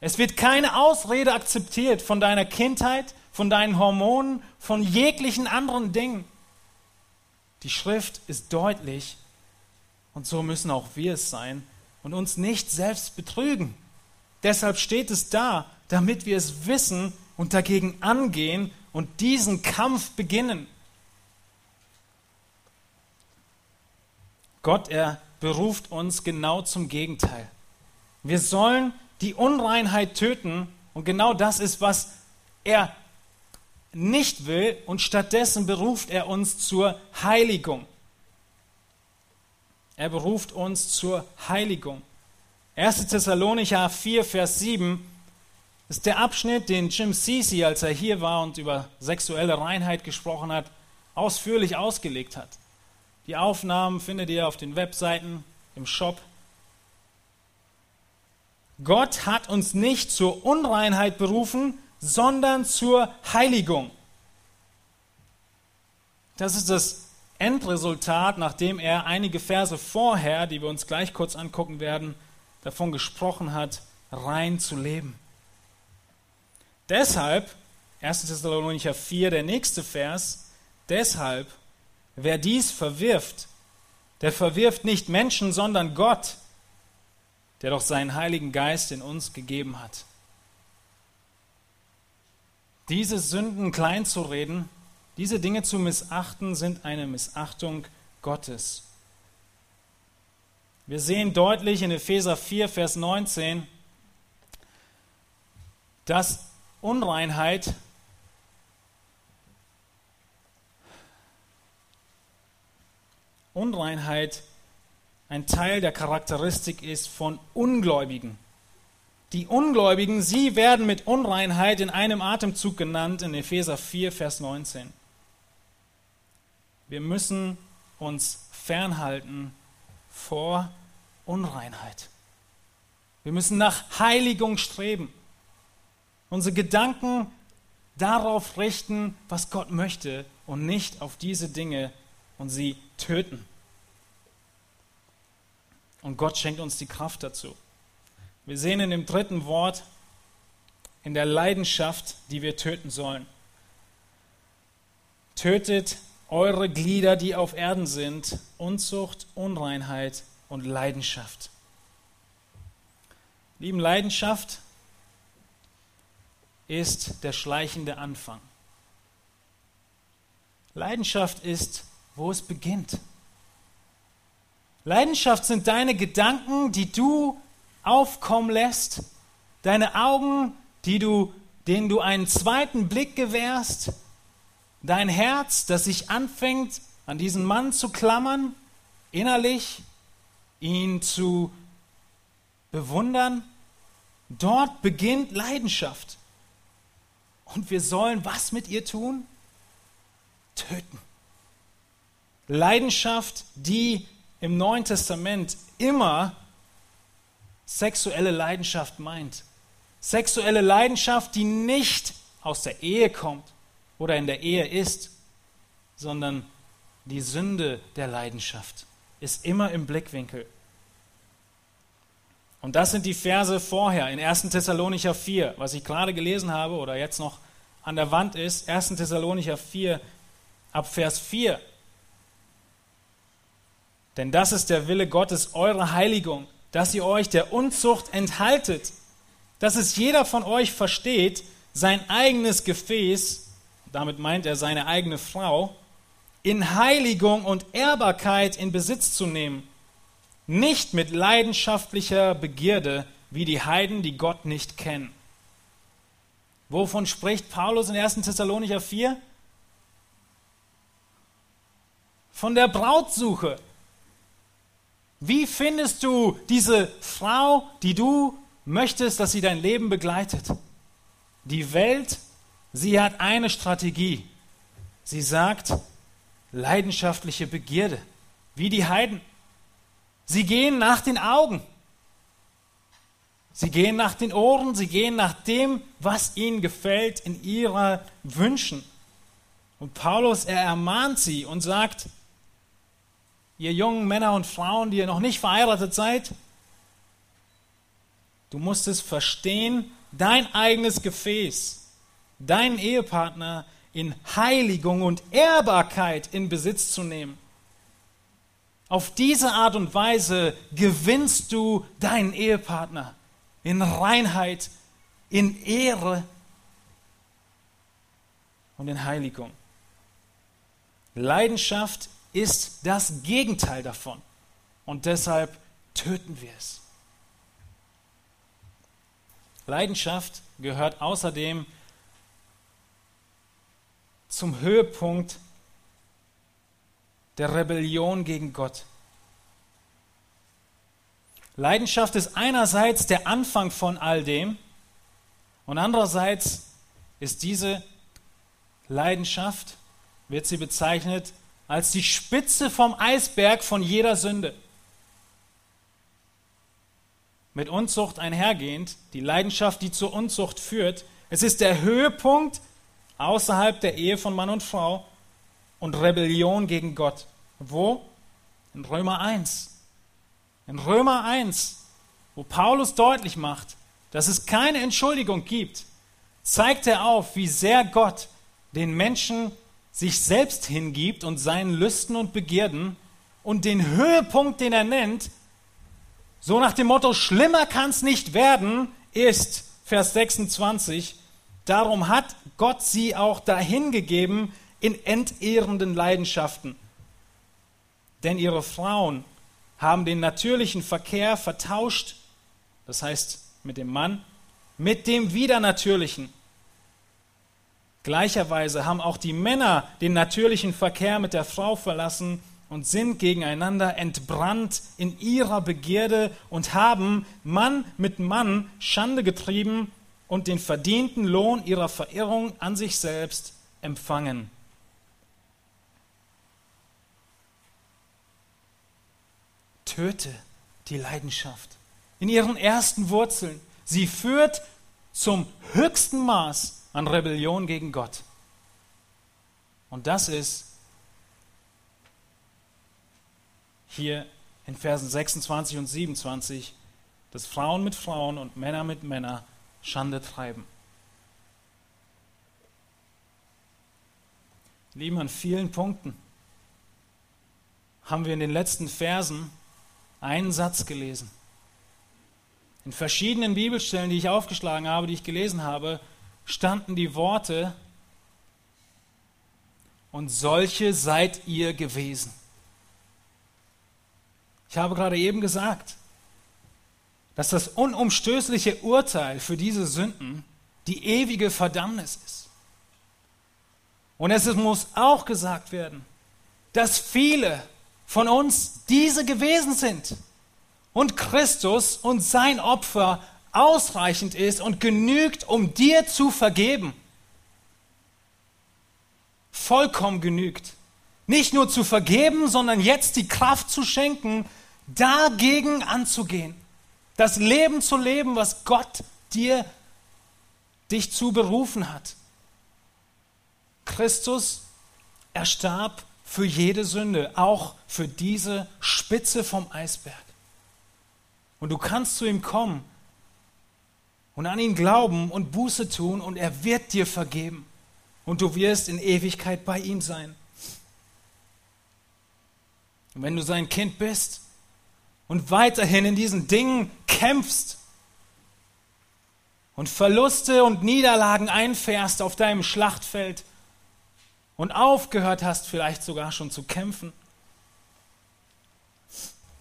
[SPEAKER 1] Es wird keine Ausrede akzeptiert von deiner Kindheit, von deinen Hormonen, von jeglichen anderen Dingen. Die Schrift ist deutlich und so müssen auch wir es sein und uns nicht selbst betrügen. Deshalb steht es da, damit wir es wissen und dagegen angehen und diesen Kampf beginnen. Gott, er beruft uns genau zum Gegenteil. Wir sollen die Unreinheit töten und genau das ist, was er nicht will und stattdessen beruft er uns zur Heiligung. Er beruft uns zur Heiligung. 1. Thessalonicher 4, Vers 7 ist der Abschnitt, den Jim Sisi, als er hier war und über sexuelle Reinheit gesprochen hat, ausführlich ausgelegt hat. Die Aufnahmen findet ihr auf den Webseiten, im Shop. Gott hat uns nicht zur Unreinheit berufen, sondern zur Heiligung. Das ist das Endresultat, nachdem er einige Verse vorher, die wir uns gleich kurz angucken werden, davon gesprochen hat, rein zu leben. Deshalb, 1. Thessalonicher 4, der nächste Vers, deshalb Wer dies verwirft, der verwirft nicht Menschen, sondern Gott, der doch seinen Heiligen Geist in uns gegeben hat. Diese Sünden kleinzureden, diese Dinge zu missachten, sind eine Missachtung Gottes. Wir sehen deutlich in Epheser 4, Vers 19, dass Unreinheit Unreinheit ein Teil der Charakteristik ist von Ungläubigen. Die Ungläubigen, sie werden mit Unreinheit in einem Atemzug genannt in Epheser 4, Vers 19. Wir müssen uns fernhalten vor Unreinheit. Wir müssen nach Heiligung streben. Unsere Gedanken darauf richten, was Gott möchte und nicht auf diese Dinge und sie töten. Und Gott schenkt uns die Kraft dazu. Wir sehen in dem dritten Wort, in der Leidenschaft, die wir töten sollen. Tötet eure Glieder, die auf Erden sind, Unzucht, Unreinheit und Leidenschaft. Lieben, Leidenschaft ist der schleichende Anfang. Leidenschaft ist, wo es beginnt. Leidenschaft sind deine Gedanken, die du aufkommen lässt, deine Augen, die du, denen du einen zweiten Blick gewährst, dein Herz, das sich anfängt, an diesen Mann zu klammern, innerlich, ihn zu bewundern. Dort beginnt Leidenschaft. Und wir sollen was mit ihr tun? Töten. Leidenschaft, die im Neuen Testament immer sexuelle Leidenschaft meint. Sexuelle Leidenschaft, die nicht aus der Ehe kommt oder in der Ehe ist, sondern die Sünde der Leidenschaft ist immer im Blickwinkel. Und das sind die Verse vorher in 1. Thessalonicher 4, was ich gerade gelesen habe oder jetzt noch an der Wand ist, 1. Thessalonicher 4, ab Vers 4. Denn das ist der Wille Gottes, eure Heiligung, dass ihr euch der Unzucht enthaltet, dass es jeder von euch versteht, sein eigenes Gefäß, damit meint er seine eigene Frau, in Heiligung und Ehrbarkeit in Besitz zu nehmen, nicht mit leidenschaftlicher Begierde wie die Heiden, die Gott nicht kennen. Wovon spricht Paulus in 1. Thessalonicher 4? Von der Brautsuche. Wie findest du diese Frau, die du möchtest, dass sie dein Leben begleitet? Die Welt, sie hat eine Strategie. Sie sagt leidenschaftliche Begierde, wie die Heiden. Sie gehen nach den Augen. Sie gehen nach den Ohren, sie gehen nach dem, was ihnen gefällt in ihrer Wünschen. Und Paulus, er ermahnt sie und sagt, ihr jungen Männer und Frauen, die ihr noch nicht verheiratet seid, du musst es verstehen, dein eigenes Gefäß, deinen Ehepartner in Heiligung und Ehrbarkeit in Besitz zu nehmen. Auf diese Art und Weise gewinnst du deinen Ehepartner in Reinheit, in Ehre und in Heiligung. Leidenschaft ist das Gegenteil davon. Und deshalb töten wir es. Leidenschaft gehört außerdem zum Höhepunkt der Rebellion gegen Gott. Leidenschaft ist einerseits der Anfang von all dem und andererseits ist diese Leidenschaft, wird sie bezeichnet, als die Spitze vom Eisberg von jeder Sünde. Mit Unzucht einhergehend, die Leidenschaft, die zur Unzucht führt. Es ist der Höhepunkt außerhalb der Ehe von Mann und Frau und Rebellion gegen Gott. Wo? In Römer 1. In Römer 1, wo Paulus deutlich macht, dass es keine Entschuldigung gibt, zeigt er auf, wie sehr Gott den Menschen sich selbst hingibt und seinen Lüsten und Begierden und den Höhepunkt, den er nennt, so nach dem Motto, schlimmer kann es nicht werden, ist, Vers 26, darum hat Gott sie auch dahingegeben in entehrenden Leidenschaften. Denn ihre Frauen haben den natürlichen Verkehr vertauscht, das heißt mit dem Mann, mit dem Widernatürlichen Gleicherweise haben auch die Männer den natürlichen Verkehr mit der Frau verlassen und sind gegeneinander entbrannt in ihrer Begierde und haben Mann mit Mann Schande getrieben und den verdienten Lohn ihrer Verirrung an sich selbst empfangen. Töte die Leidenschaft in ihren ersten Wurzeln. Sie führt zum höchsten Maß an Rebellion gegen Gott. Und das ist hier in Versen 26 und 27, dass Frauen mit Frauen und Männer mit Männern Schande treiben. Lieben, an vielen Punkten haben wir in den letzten Versen einen Satz gelesen. In verschiedenen Bibelstellen, die ich aufgeschlagen habe, die ich gelesen habe, standen die Worte, und solche seid ihr gewesen. Ich habe gerade eben gesagt, dass das unumstößliche Urteil für diese Sünden die ewige Verdammnis ist. Und es muss auch gesagt werden, dass viele von uns diese gewesen sind und Christus und sein Opfer ausreichend ist und genügt, um dir zu vergeben. Vollkommen genügt. Nicht nur zu vergeben, sondern jetzt die Kraft zu schenken, dagegen anzugehen. Das Leben zu leben, was Gott dir, dich zu berufen hat. Christus, er starb für jede Sünde, auch für diese Spitze vom Eisberg. Und du kannst zu ihm kommen und an ihn glauben und Buße tun und er wird dir vergeben. Und du wirst in Ewigkeit bei ihm sein. Und wenn du sein Kind bist und weiterhin in diesen Dingen kämpfst und Verluste und Niederlagen einfährst auf deinem Schlachtfeld und aufgehört hast vielleicht sogar schon zu kämpfen,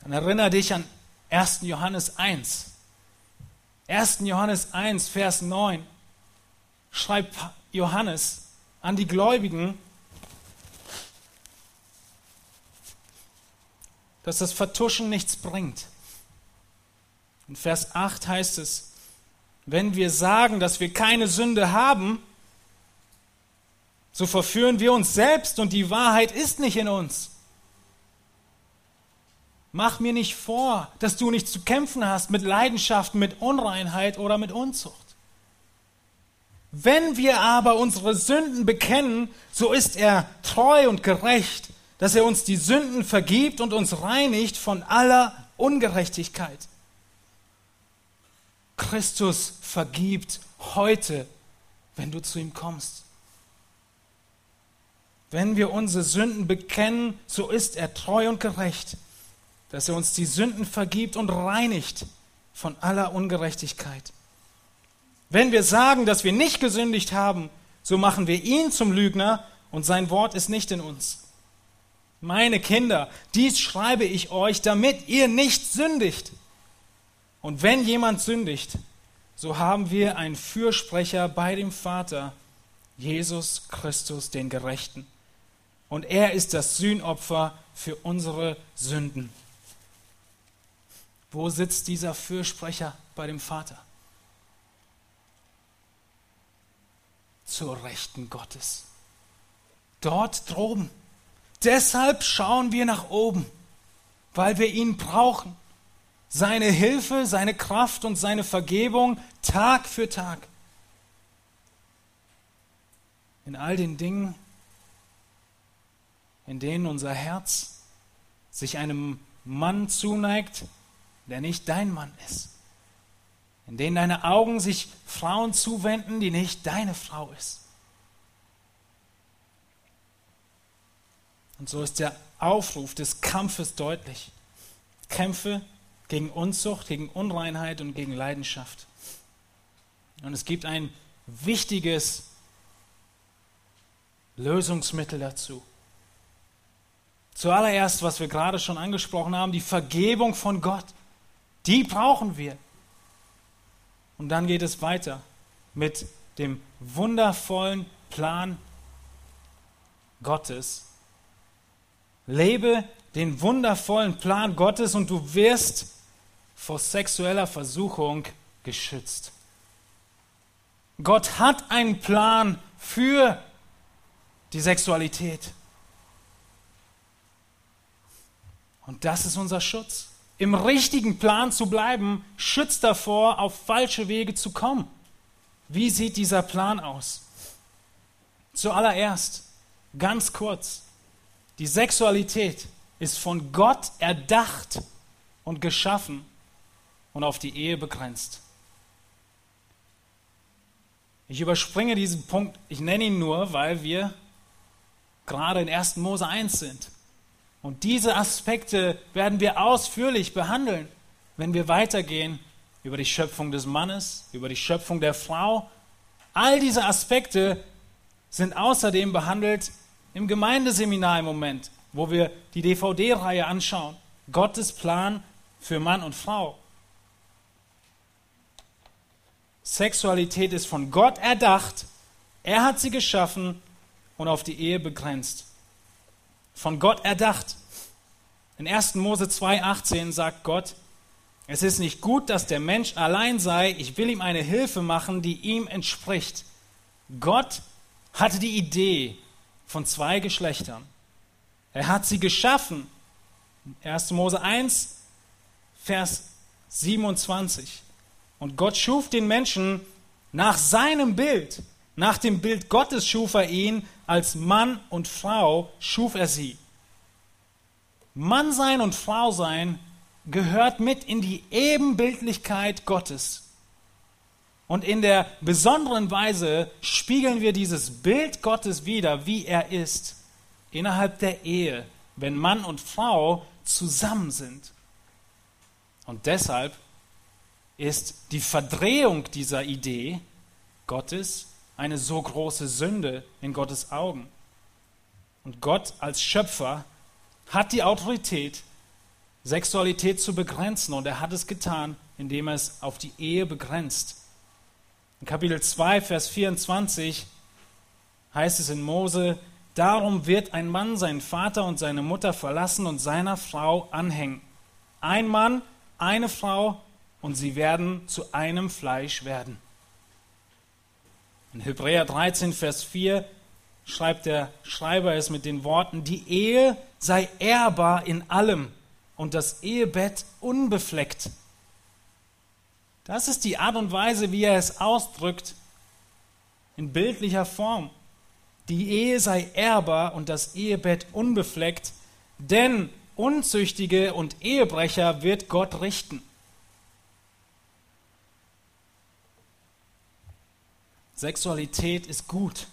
[SPEAKER 1] dann erinnere dich an 1. Johannes 1. 1. Johannes 1, Vers 9 schreibt Johannes an die Gläubigen, dass das Vertuschen nichts bringt. In Vers 8 heißt es, wenn wir sagen, dass wir keine Sünde haben, so verführen wir uns selbst und die Wahrheit ist nicht in uns. Mach mir nicht vor, dass du nicht zu kämpfen hast mit Leidenschaften, mit Unreinheit oder mit Unzucht. Wenn wir aber unsere Sünden bekennen, so ist er treu und gerecht, dass er uns die Sünden vergibt und uns reinigt von aller Ungerechtigkeit. Christus vergibt heute, wenn du zu ihm kommst. Wenn wir unsere Sünden bekennen, so ist er treu und gerecht, dass er uns die Sünden vergibt und reinigt von aller Ungerechtigkeit. Wenn wir sagen, dass wir nicht gesündigt haben, so machen wir ihn zum Lügner und sein Wort ist nicht in uns. Meine Kinder, dies schreibe ich euch, damit ihr nicht sündigt. Und wenn jemand sündigt, so haben wir einen Fürsprecher bei dem Vater, Jesus Christus, den Gerechten. Und er ist das Sühnopfer für unsere Sünden. Wo sitzt dieser Fürsprecher bei dem Vater? Zur Rechten Gottes. Dort droben. Deshalb schauen wir nach oben, weil wir ihn brauchen. Seine Hilfe, seine Kraft und seine Vergebung Tag für Tag. In all den Dingen, in denen unser Herz sich einem Mann zuneigt, der nicht dein Mann ist. In denen deine Augen sich Frauen zuwenden, die nicht deine Frau ist. Und so ist der Aufruf des Kampfes deutlich. Kämpfe gegen Unzucht, gegen Unreinheit und gegen Leidenschaft. Und es gibt ein wichtiges Lösungsmittel dazu. Zuallererst, was wir gerade schon angesprochen haben, die Vergebung von Gott. Die brauchen wir. Und dann geht es weiter mit dem wundervollen Plan Gottes, Lebe den wundervollen Plan Gottes und du wirst vor sexueller Versuchung geschützt. Gott hat einen Plan für die Sexualität. Und das ist unser Schutz. Im richtigen Plan zu bleiben, schützt davor, auf falsche Wege zu kommen. Wie sieht dieser Plan aus? Zuallererst, ganz kurz, die Sexualität ist von Gott erdacht und geschaffen und auf die Ehe begrenzt. Ich überspringe diesen Punkt, ich nenne ihn nur, weil wir gerade in 1. Mose 1 sind. Und diese Aspekte werden wir ausführlich behandeln, wenn wir weitergehen über die Schöpfung des Mannes, über die Schöpfung der Frau. All diese Aspekte sind außerdem behandelt im Gemeindeseminar im Moment, wo wir die DVD-Reihe anschauen. Gottes Plan für Mann und Frau. Sexualität ist von Gott erdacht. Er hat sie geschaffen und auf die Ehe begrenzt. Von Gott erdacht. In 1. Mose 2,18 sagt Gott, es ist nicht gut, dass der Mensch allein sei, ich will ihm eine Hilfe machen, die ihm entspricht. Gott hatte die Idee von zwei Geschlechtern. Er hat sie geschaffen. 1. Mose 1, Vers 27. Und Gott schuf den Menschen nach seinem Bild. Nach dem Bild Gottes schuf er ihn, als Mann und Frau schuf er sie. Mann sein und Frau sein gehört mit in die Ebenbildlichkeit Gottes. Und in der besonderen Weise spiegeln wir dieses Bild Gottes wieder, wie er ist, innerhalb der Ehe, wenn Mann und Frau zusammen sind. Und deshalb ist die Verdrehung dieser Idee Gottes eine so große Sünde in Gottes Augen. Und Gott als Schöpfer hat die Autorität, Sexualität zu begrenzen. Und er hat es getan, indem er es auf die Ehe begrenzt. In Kapitel 2, Vers 24 heißt es in Mose, Darum wird ein Mann seinen Vater und seine Mutter verlassen und seiner Frau anhängen. Ein Mann, eine Frau und sie werden zu einem Fleisch werden. In Hebräer 13, Vers 4 schreibt der Schreiber es mit den Worten, die Ehe sei ehrbar in allem und das Ehebett unbefleckt. Das ist die Art und Weise, wie er es ausdrückt, in bildlicher Form. Die Ehe sei ehrbar und das Ehebett unbefleckt, denn Unzüchtige und Ehebrecher wird Gott richten. Sexualität ist gut.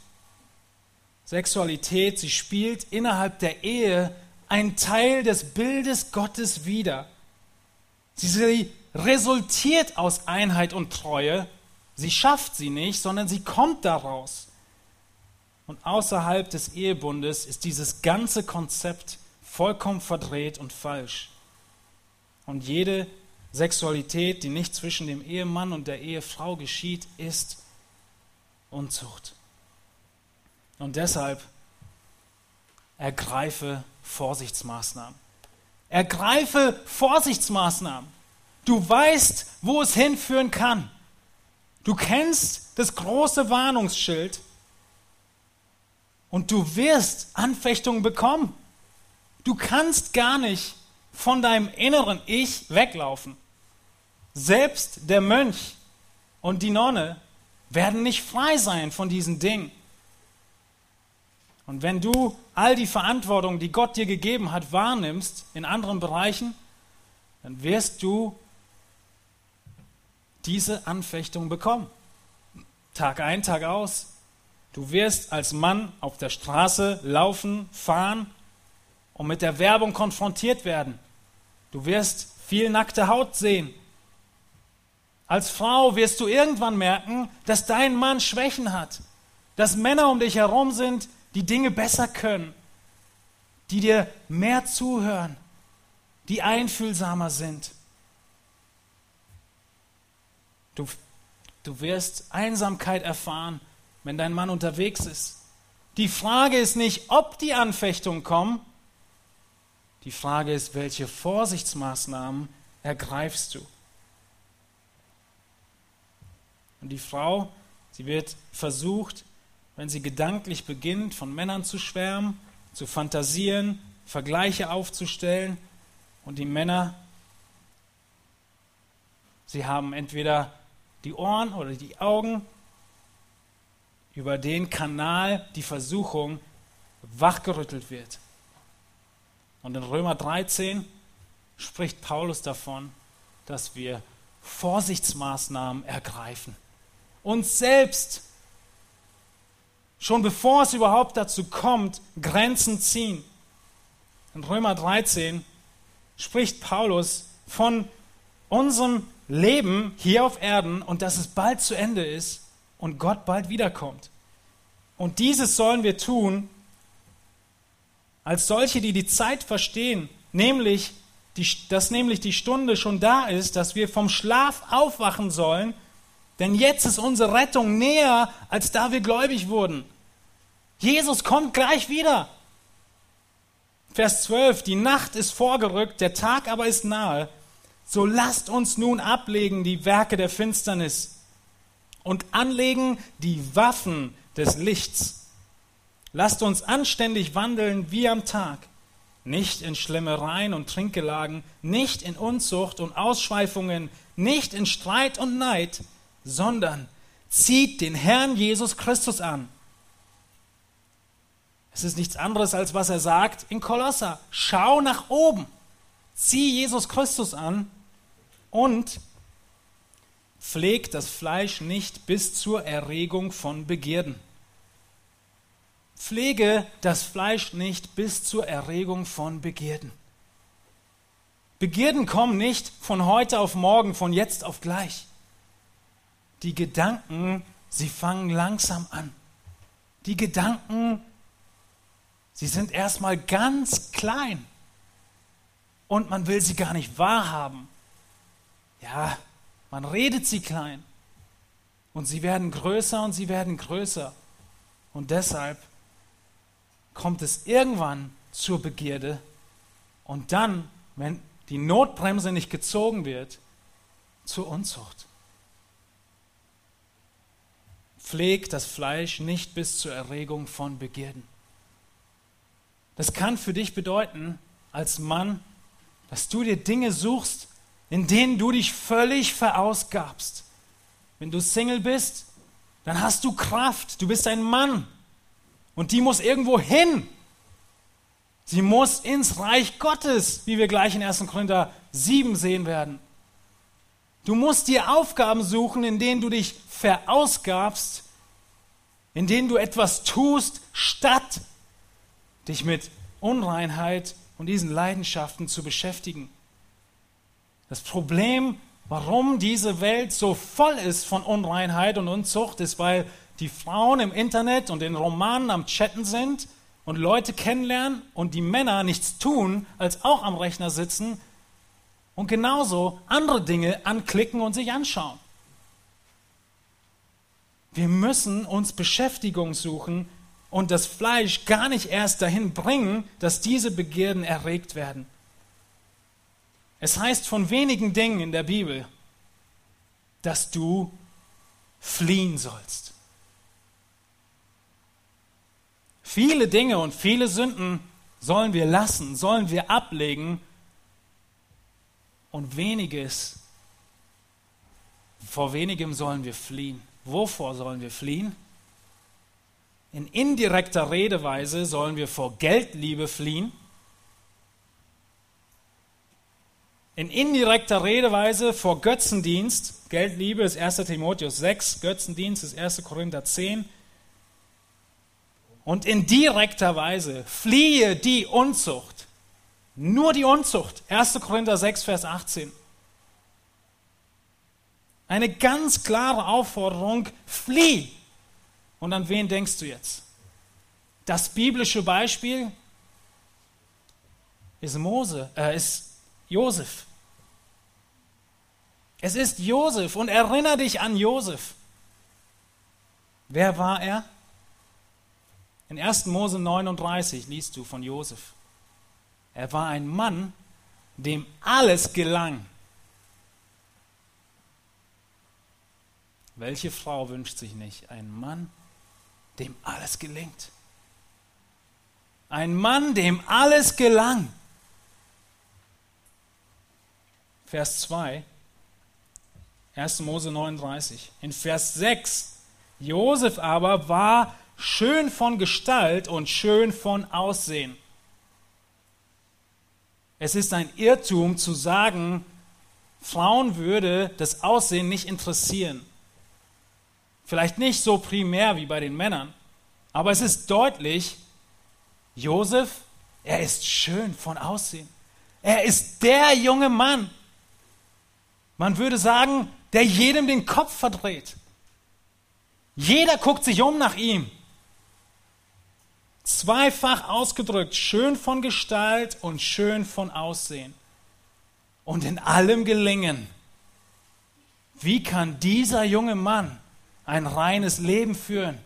[SPEAKER 1] Sexualität, sie spielt innerhalb der Ehe einen Teil des Bildes Gottes wider. Sie resultiert aus Einheit und Treue. Sie schafft sie nicht, sondern sie kommt daraus. Und außerhalb des Ehebundes ist dieses ganze Konzept vollkommen verdreht und falsch. Und jede Sexualität, die nicht zwischen dem Ehemann und der Ehefrau geschieht, ist Unzucht. Und deshalb ergreife Vorsichtsmaßnahmen. Ergreife Vorsichtsmaßnahmen. Du weißt, wo es hinführen kann. Du kennst das große Warnungsschild und du wirst Anfechtungen bekommen. Du kannst gar nicht von deinem inneren Ich weglaufen. Selbst der Mönch und die Nonne werden nicht frei sein von diesen Dingen. Und wenn du all die Verantwortung, die Gott dir gegeben hat, wahrnimmst in anderen Bereichen, dann wirst du diese Anfechtung bekommen. Tag ein, Tag aus. Du wirst als Mann auf der Straße laufen, fahren und mit der Werbung konfrontiert werden. Du wirst viel nackte Haut sehen. Als Frau wirst du irgendwann merken, dass dein Mann Schwächen hat, dass Männer um dich herum sind, die Dinge besser können, die dir mehr zuhören, die einfühlsamer sind. Du, du wirst Einsamkeit erfahren, wenn dein Mann unterwegs ist. Die Frage ist nicht, ob die Anfechtungen kommen, Die Frage ist, welche Vorsichtsmaßnahmen ergreifst du? Und die Frau, sie wird versucht, wenn sie gedanklich beginnt, von Männern zu schwärmen, zu fantasieren, Vergleiche aufzustellen. Und die Männer, sie haben entweder die Ohren oder die Augen über den Kanal die Versuchung wachgerüttelt wird. Und in Römer 13 spricht Paulus davon, dass wir Vorsichtsmaßnahmen ergreifen. Uns selbst, schon bevor es überhaupt dazu kommt, Grenzen ziehen. In Römer 13 spricht Paulus von unserem Leben hier auf Erden und dass es bald zu Ende ist und Gott bald wiederkommt. Und dieses sollen wir tun als solche, die die Zeit verstehen, nämlich die, dass nämlich die Stunde schon da ist, dass wir vom Schlaf aufwachen sollen, denn jetzt ist unsere Rettung näher, als da wir gläubig wurden. Jesus kommt gleich wieder. Vers 12, die Nacht ist vorgerückt, der Tag aber ist nahe. So lasst uns nun ablegen die Werke der Finsternis und anlegen die Waffen des Lichts. Lasst uns anständig wandeln wie am Tag, nicht in Schlemmereien und Trinkgelagen, nicht in Unzucht und Ausschweifungen, nicht in Streit und Neid, sondern zieht den Herrn Jesus Christus an. Es ist nichts anderes, als was er sagt in Kolosser. Schau nach oben, zieh Jesus Christus an und pflegt das Fleisch nicht bis zur Erregung von Begierden. Pflege das Fleisch nicht bis zur Erregung von Begierden. Begierden kommen nicht von heute auf morgen, von jetzt auf gleich. Die Gedanken, sie fangen langsam an. Die Gedanken, sie sind erstmal ganz klein und man will sie gar nicht wahrhaben. Ja, man redet sie klein und sie werden größer und sie werden größer. Und deshalb kommt es irgendwann zur Begierde und dann, wenn die Notbremse nicht gezogen wird, zur Unzucht. Pflegt das Fleisch nicht bis zur Erregung von Begierden. Das kann für dich bedeuten, als Mann, dass du dir Dinge suchst, in denen du dich völlig verausgabst. Wenn du Single bist, dann hast du Kraft, du bist ein Mann, und die muss irgendwo hin. Sie muss ins Reich Gottes, wie wir gleich in 1. Korinther 7 sehen werden. Du musst dir Aufgaben suchen, in denen du dich verausgabst, in denen du etwas tust, statt dich mit Unreinheit und diesen Leidenschaften zu beschäftigen. Das Problem, warum diese Welt so voll ist von Unreinheit und Unzucht, ist, weil die Frauen im Internet und in Romanen am Chatten sind und Leute kennenlernen und die Männer nichts tun, als auch am Rechner sitzen und genauso andere Dinge anklicken und sich anschauen. Wir müssen uns Beschäftigung suchen und das Fleisch gar nicht erst dahin bringen, dass diese Begierden erregt werden. Es heißt von wenigen Dingen in der Bibel, dass du fliehen sollst. Viele Dinge und viele Sünden sollen wir lassen, sollen wir ablegen und weniges, vor wenigem sollen wir fliehen. Wovor sollen wir fliehen? In indirekter Redeweise sollen wir vor Geldliebe fliehen. In indirekter Redeweise vor Götzendienst. Geldliebe ist 1. Timotheus 6, Götzendienst ist 1. Korinther 10 und in direkter Weise fliehe die Unzucht. Nur die Unzucht. 1. Korinther 6, Vers 18. Eine ganz klare Aufforderung, flieh. Und an wen denkst du jetzt? Das biblische Beispiel ist Mose, äh, ist Josef. Es ist Josef und erinnere dich an Josef. Wer war er? In 1. Mose 39 liest du von Josef. Er war ein Mann, dem alles gelang. Welche Frau wünscht sich nicht einen Mann, dem alles gelingt? Ein Mann, dem alles gelang. Vers 2, 1. Mose 39. In Vers 6, Josef aber war schön von Gestalt und schön von Aussehen. Es ist ein Irrtum zu sagen, Frauen würde das Aussehen nicht interessieren. Vielleicht nicht so primär wie bei den Männern, aber es ist deutlich, Josef, er ist schön von Aussehen. Er ist der junge Mann. Man würde sagen, der jedem den Kopf verdreht. Jeder guckt sich um nach ihm. Zweifach ausgedrückt, schön von Gestalt und schön von Aussehen. Und in allem gelingen. Wie kann dieser junge Mann ein reines Leben führen?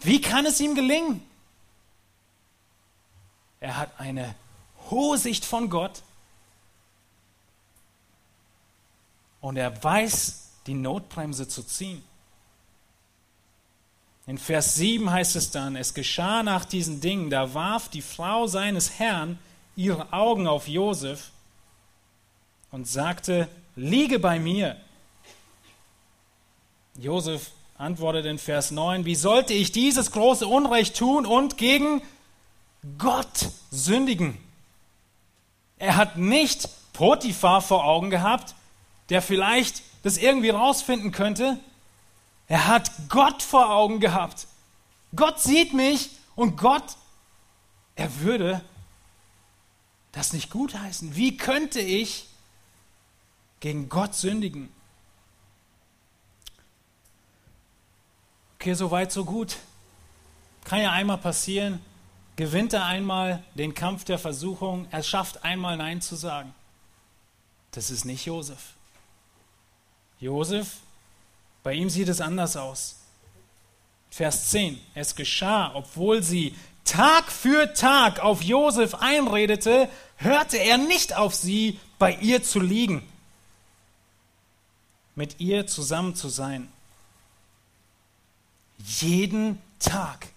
[SPEAKER 1] Wie kann es ihm gelingen? Er hat eine hohe Sicht von Gott und er weiß, die Notbremse zu ziehen. In Vers 7 heißt es dann, es geschah nach diesen Dingen, da warf die Frau seines Herrn ihre Augen auf Josef und sagte, liege bei mir. Josef antwortet in Vers 9, wie sollte ich dieses große Unrecht tun und gegen Gott sündigen? Er hat nicht Potiphar vor Augen gehabt, der vielleicht das irgendwie rausfinden könnte, er hat Gott vor Augen gehabt. Gott sieht mich und Gott, er würde das nicht gutheißen. Wie könnte ich gegen Gott sündigen? Okay, so weit, so gut. Kann ja einmal passieren. Gewinnt er einmal den Kampf der Versuchung. Er schafft einmal Nein zu sagen. Das ist nicht Josef. Josef bei ihm sieht es anders aus. Vers 10. Es geschah, obwohl sie Tag für Tag auf Josef einredete, hörte er nicht auf sie, bei ihr zu liegen, mit ihr zusammen zu sein. Jeden Tag.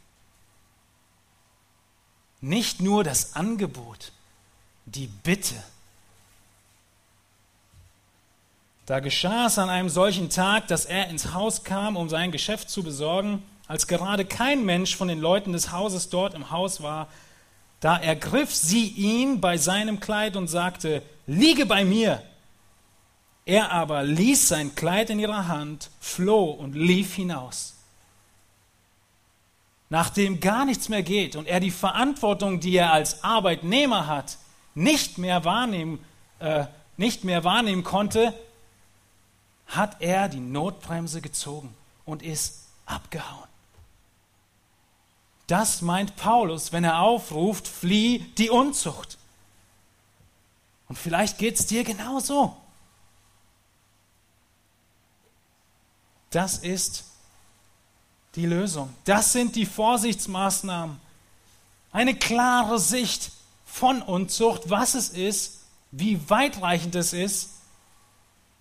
[SPEAKER 1] Nicht nur das Angebot, die Bitte. Da geschah es an einem solchen Tag, dass er ins Haus kam, um sein Geschäft zu besorgen, als gerade kein Mensch von den Leuten des Hauses dort im Haus war. Da ergriff sie ihn bei seinem Kleid und sagte, liege bei mir. Er aber ließ sein Kleid in ihrer Hand, floh und lief hinaus. Nachdem gar nichts mehr geht und er die Verantwortung, die er als Arbeitnehmer hat, nicht mehr wahrnehmen, äh, nicht mehr wahrnehmen konnte, hat er die Notbremse gezogen und ist abgehauen. Das meint Paulus, wenn er aufruft, flieh die Unzucht. Und vielleicht geht es dir genauso. Das ist die Lösung. Das sind die Vorsichtsmaßnahmen. Eine klare Sicht von Unzucht, was es ist, wie weitreichend es ist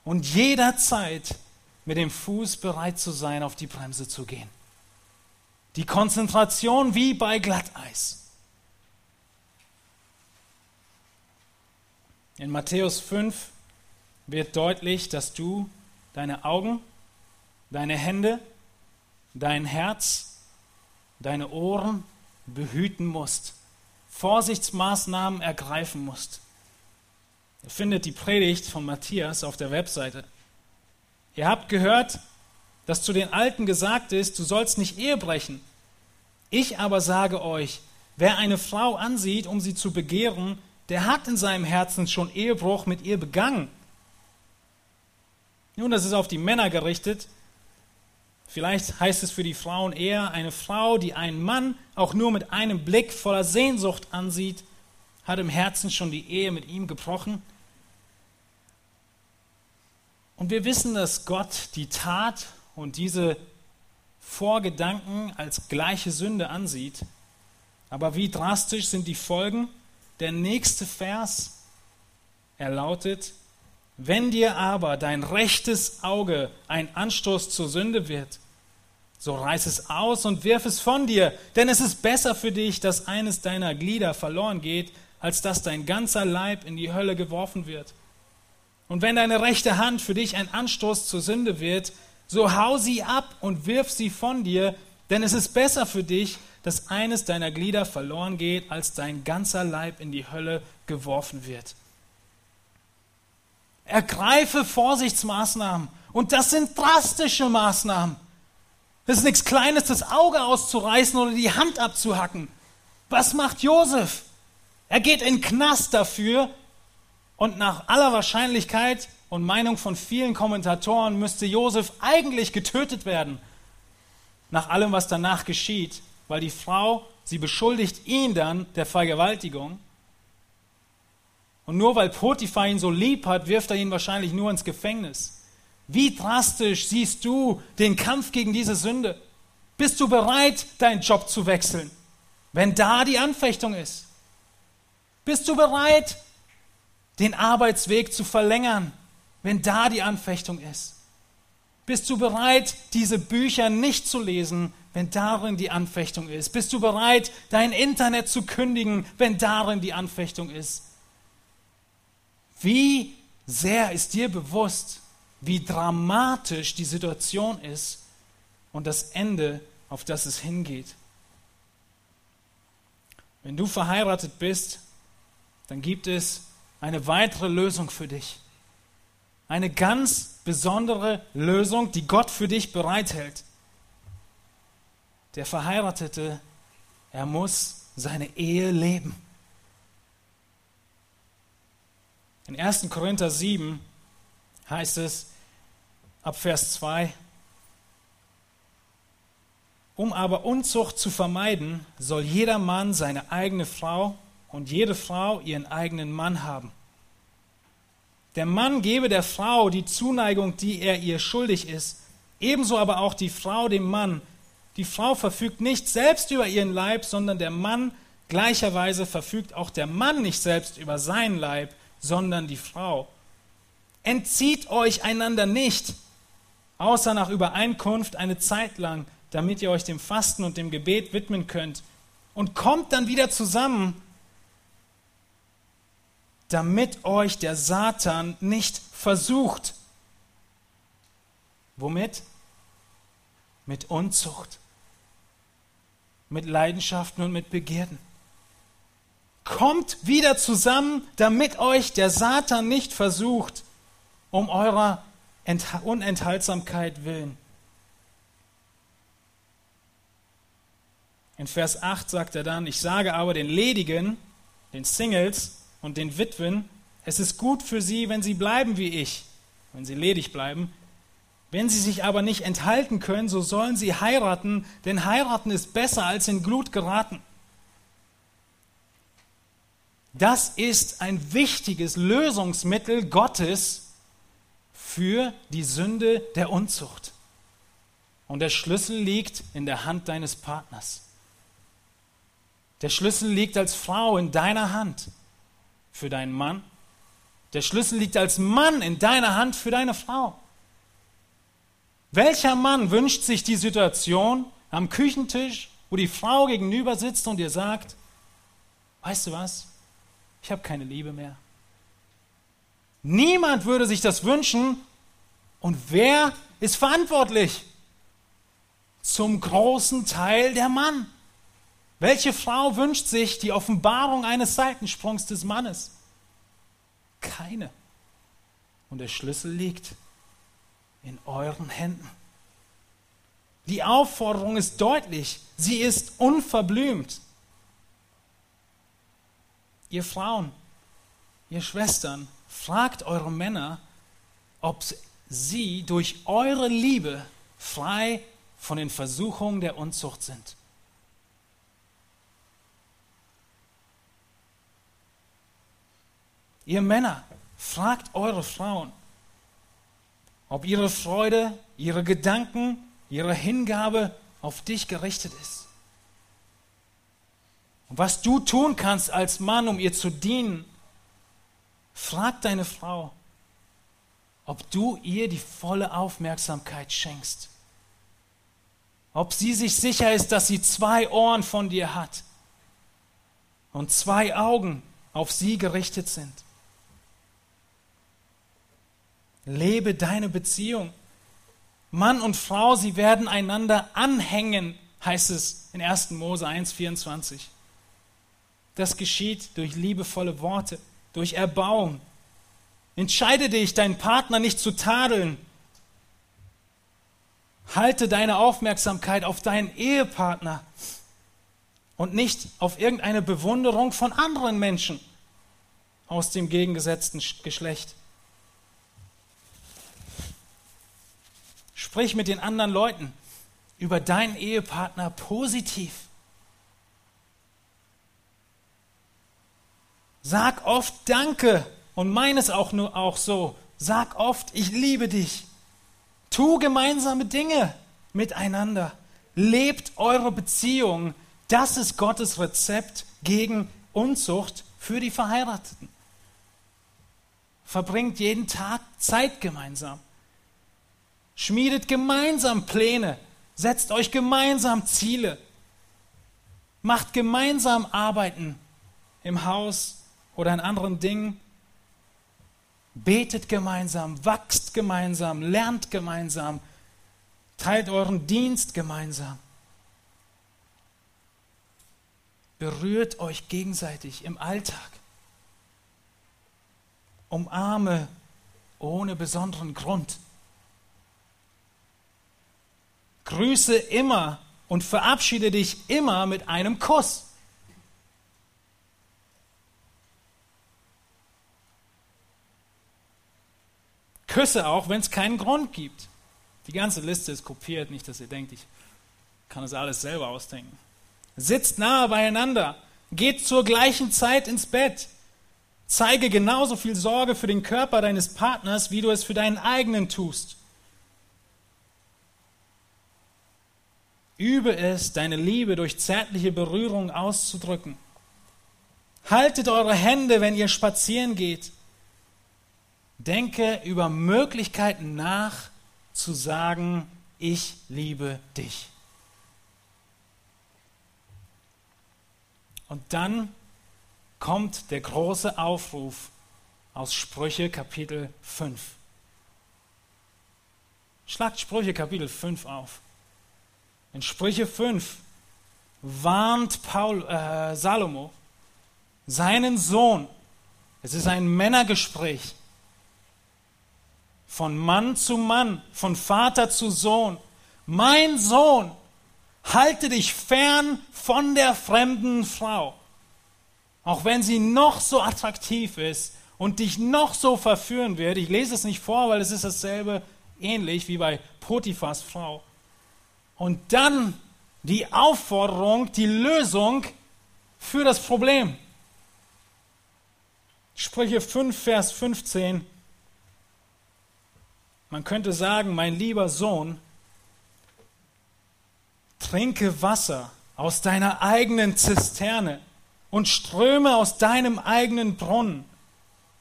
[SPEAKER 1] und jederzeit mit dem Fuß bereit zu sein, auf die Bremse zu gehen. Die Konzentration wie bei Glatteis. In Matthäus 5 wird deutlich, dass du deine Augen, deine Hände, dein Herz, deine Ohren behüten musst, Vorsichtsmaßnahmen ergreifen musst. Ihr findet die Predigt von Matthias auf der Webseite. Ihr habt gehört, dass zu den Alten gesagt ist, du sollst nicht Ehe brechen. Ich aber sage euch, wer eine Frau ansieht, um sie zu begehren, der hat in seinem Herzen schon Ehebruch mit ihr begangen. Nun, das ist auf die Männer gerichtet. Vielleicht heißt es für die Frauen eher, eine Frau, die einen Mann auch nur mit einem Blick voller Sehnsucht ansieht, hat im Herzen schon die Ehe mit ihm gebrochen. Und wir wissen, dass Gott die Tat und diese Vorgedanken als gleiche Sünde ansieht. Aber wie drastisch sind die Folgen? Der nächste Vers, er lautet, wenn dir aber dein rechtes Auge ein Anstoß zur Sünde wird, so reiß es aus und wirf es von dir, denn es ist besser für dich, dass eines deiner Glieder verloren geht, als dass dein ganzer Leib in die Hölle geworfen wird. Und wenn deine rechte Hand für dich ein Anstoß zur Sünde wird, so hau sie ab und wirf sie von dir, denn es ist besser für dich, dass eines deiner Glieder verloren geht, als dein ganzer Leib in die Hölle geworfen wird. Ergreife Vorsichtsmaßnahmen. Und das sind drastische Maßnahmen. Das ist nichts Kleines, das Auge auszureißen oder die Hand abzuhacken. Was macht Josef? Er geht in Knast dafür und nach aller Wahrscheinlichkeit und Meinung von vielen Kommentatoren müsste Josef eigentlich getötet werden. Nach allem, was danach geschieht, weil die Frau, sie beschuldigt ihn dann der Vergewaltigung. Und nur weil Potiphar ihn so lieb hat, wirft er ihn wahrscheinlich nur ins Gefängnis. Wie drastisch siehst du den Kampf gegen diese Sünde? Bist du bereit, deinen Job zu wechseln, wenn da die Anfechtung ist? Bist du bereit, den Arbeitsweg zu verlängern, wenn da die Anfechtung ist? Bist du bereit, diese Bücher nicht zu lesen, wenn darin die Anfechtung ist? Bist du bereit, dein Internet zu kündigen, wenn darin die Anfechtung ist? Wie sehr ist dir bewusst, wie dramatisch die Situation ist und das Ende, auf das es hingeht? Wenn du verheiratet bist, dann gibt es eine weitere Lösung für dich. Eine ganz besondere Lösung, die Gott für dich bereithält. Der Verheiratete, er muss seine Ehe leben. In 1. Korinther 7 heißt es ab Vers 2, um aber Unzucht zu vermeiden, soll jeder Mann seine eigene Frau und jede Frau ihren eigenen Mann haben. Der Mann gebe der Frau die Zuneigung, die er ihr schuldig ist, ebenso aber auch die Frau dem Mann. Die Frau verfügt nicht selbst über ihren Leib, sondern der Mann gleicherweise verfügt auch der Mann nicht selbst über seinen Leib, sondern die Frau. Entzieht euch einander nicht, außer nach Übereinkunft eine Zeit lang, damit ihr euch dem Fasten und dem Gebet widmen könnt. Und kommt dann wieder zusammen, damit euch der Satan nicht versucht. Womit? Mit Unzucht, mit Leidenschaften und mit Begierden. Kommt wieder zusammen, damit euch der Satan nicht versucht, um eurer Unenthaltsamkeit willen. In Vers 8 sagt er dann, ich sage aber den Ledigen, den Singles, und den Witwen, es ist gut für sie, wenn sie bleiben wie ich, wenn sie ledig bleiben. Wenn sie sich aber nicht enthalten können, so sollen sie heiraten, denn heiraten ist besser als in Glut geraten. Das ist ein wichtiges Lösungsmittel Gottes für die Sünde der Unzucht. Und der Schlüssel liegt in der Hand deines Partners. Der Schlüssel liegt als Frau in deiner Hand für deinen Mann. Der Schlüssel liegt als Mann in deiner Hand für deine Frau. Welcher Mann wünscht sich die Situation am Küchentisch, wo die Frau gegenüber sitzt und dir sagt, weißt du was, ich habe keine Liebe mehr. Niemand würde sich das wünschen. Und wer ist verantwortlich? Zum großen Teil der Mann. Welche Frau wünscht sich die Offenbarung eines Seitensprungs des Mannes? Keine. Und der Schlüssel liegt in euren Händen. Die Aufforderung ist deutlich, sie ist unverblümt. Ihr Frauen, ihr Schwestern, fragt eure Männer, ob sie durch eure Liebe frei von den Versuchungen der Unzucht sind. Ihr Männer, fragt eure Frauen, ob ihre Freude, ihre Gedanken, ihre Hingabe auf dich gerichtet ist. Und was du tun kannst als Mann, um ihr zu dienen, frag deine Frau, ob du ihr die volle Aufmerksamkeit schenkst. Ob sie sich sicher ist, dass sie zwei Ohren von dir hat und zwei Augen auf sie gerichtet sind. Lebe deine Beziehung. Mann und Frau, sie werden einander anhängen, heißt es in 1. Mose 1,24. Das geschieht durch liebevolle Worte, durch Erbauung. Entscheide dich, deinen Partner nicht zu tadeln. Halte deine Aufmerksamkeit auf deinen Ehepartner und nicht auf irgendeine Bewunderung von anderen Menschen aus dem gegengesetzten Geschlecht. Sprich mit den anderen Leuten über deinen Ehepartner positiv. Sag oft Danke und meine es auch nur auch so. Sag oft, ich liebe dich. Tu gemeinsame Dinge miteinander. Lebt eure Beziehung. Das ist Gottes Rezept gegen Unzucht für die Verheirateten. Verbringt jeden Tag Zeit gemeinsam. Schmiedet gemeinsam Pläne. Setzt euch gemeinsam Ziele. Macht gemeinsam Arbeiten im Haus oder in anderen Dingen. Betet gemeinsam, wachst gemeinsam, lernt gemeinsam, teilt euren Dienst gemeinsam. Berührt euch gegenseitig im Alltag. Umarme ohne besonderen Grund. Grüße immer und verabschiede dich immer mit einem Kuss. Küsse auch, wenn es keinen Grund gibt. Die ganze Liste ist kopiert, nicht, dass ihr denkt, ich kann es alles selber ausdenken. Sitzt nahe beieinander, geht zur gleichen Zeit ins Bett. Zeige genauso viel Sorge für den Körper deines Partners, wie du es für deinen eigenen tust. Übe es, deine Liebe durch zärtliche Berührung auszudrücken. Haltet eure Hände, wenn ihr spazieren geht. Denke über Möglichkeiten nach, zu sagen, ich liebe dich. Und dann kommt der große Aufruf aus Sprüche Kapitel 5. Schlagt Sprüche Kapitel 5 auf. In Sprüche 5 warnt Paul, äh, Salomo seinen Sohn, es ist ein Männergespräch, von Mann zu Mann, von Vater zu Sohn. Mein Sohn, halte dich fern von der fremden Frau. Auch wenn sie noch so attraktiv ist und dich noch so verführen wird. Ich lese es nicht vor, weil es ist dasselbe ähnlich wie bei Potiphas Frau. Und dann die Aufforderung, die Lösung für das Problem. Sprüche 5, Vers 15. Man könnte sagen, mein lieber Sohn, trinke Wasser aus deiner eigenen Zisterne und ströme aus deinem eigenen Brunnen.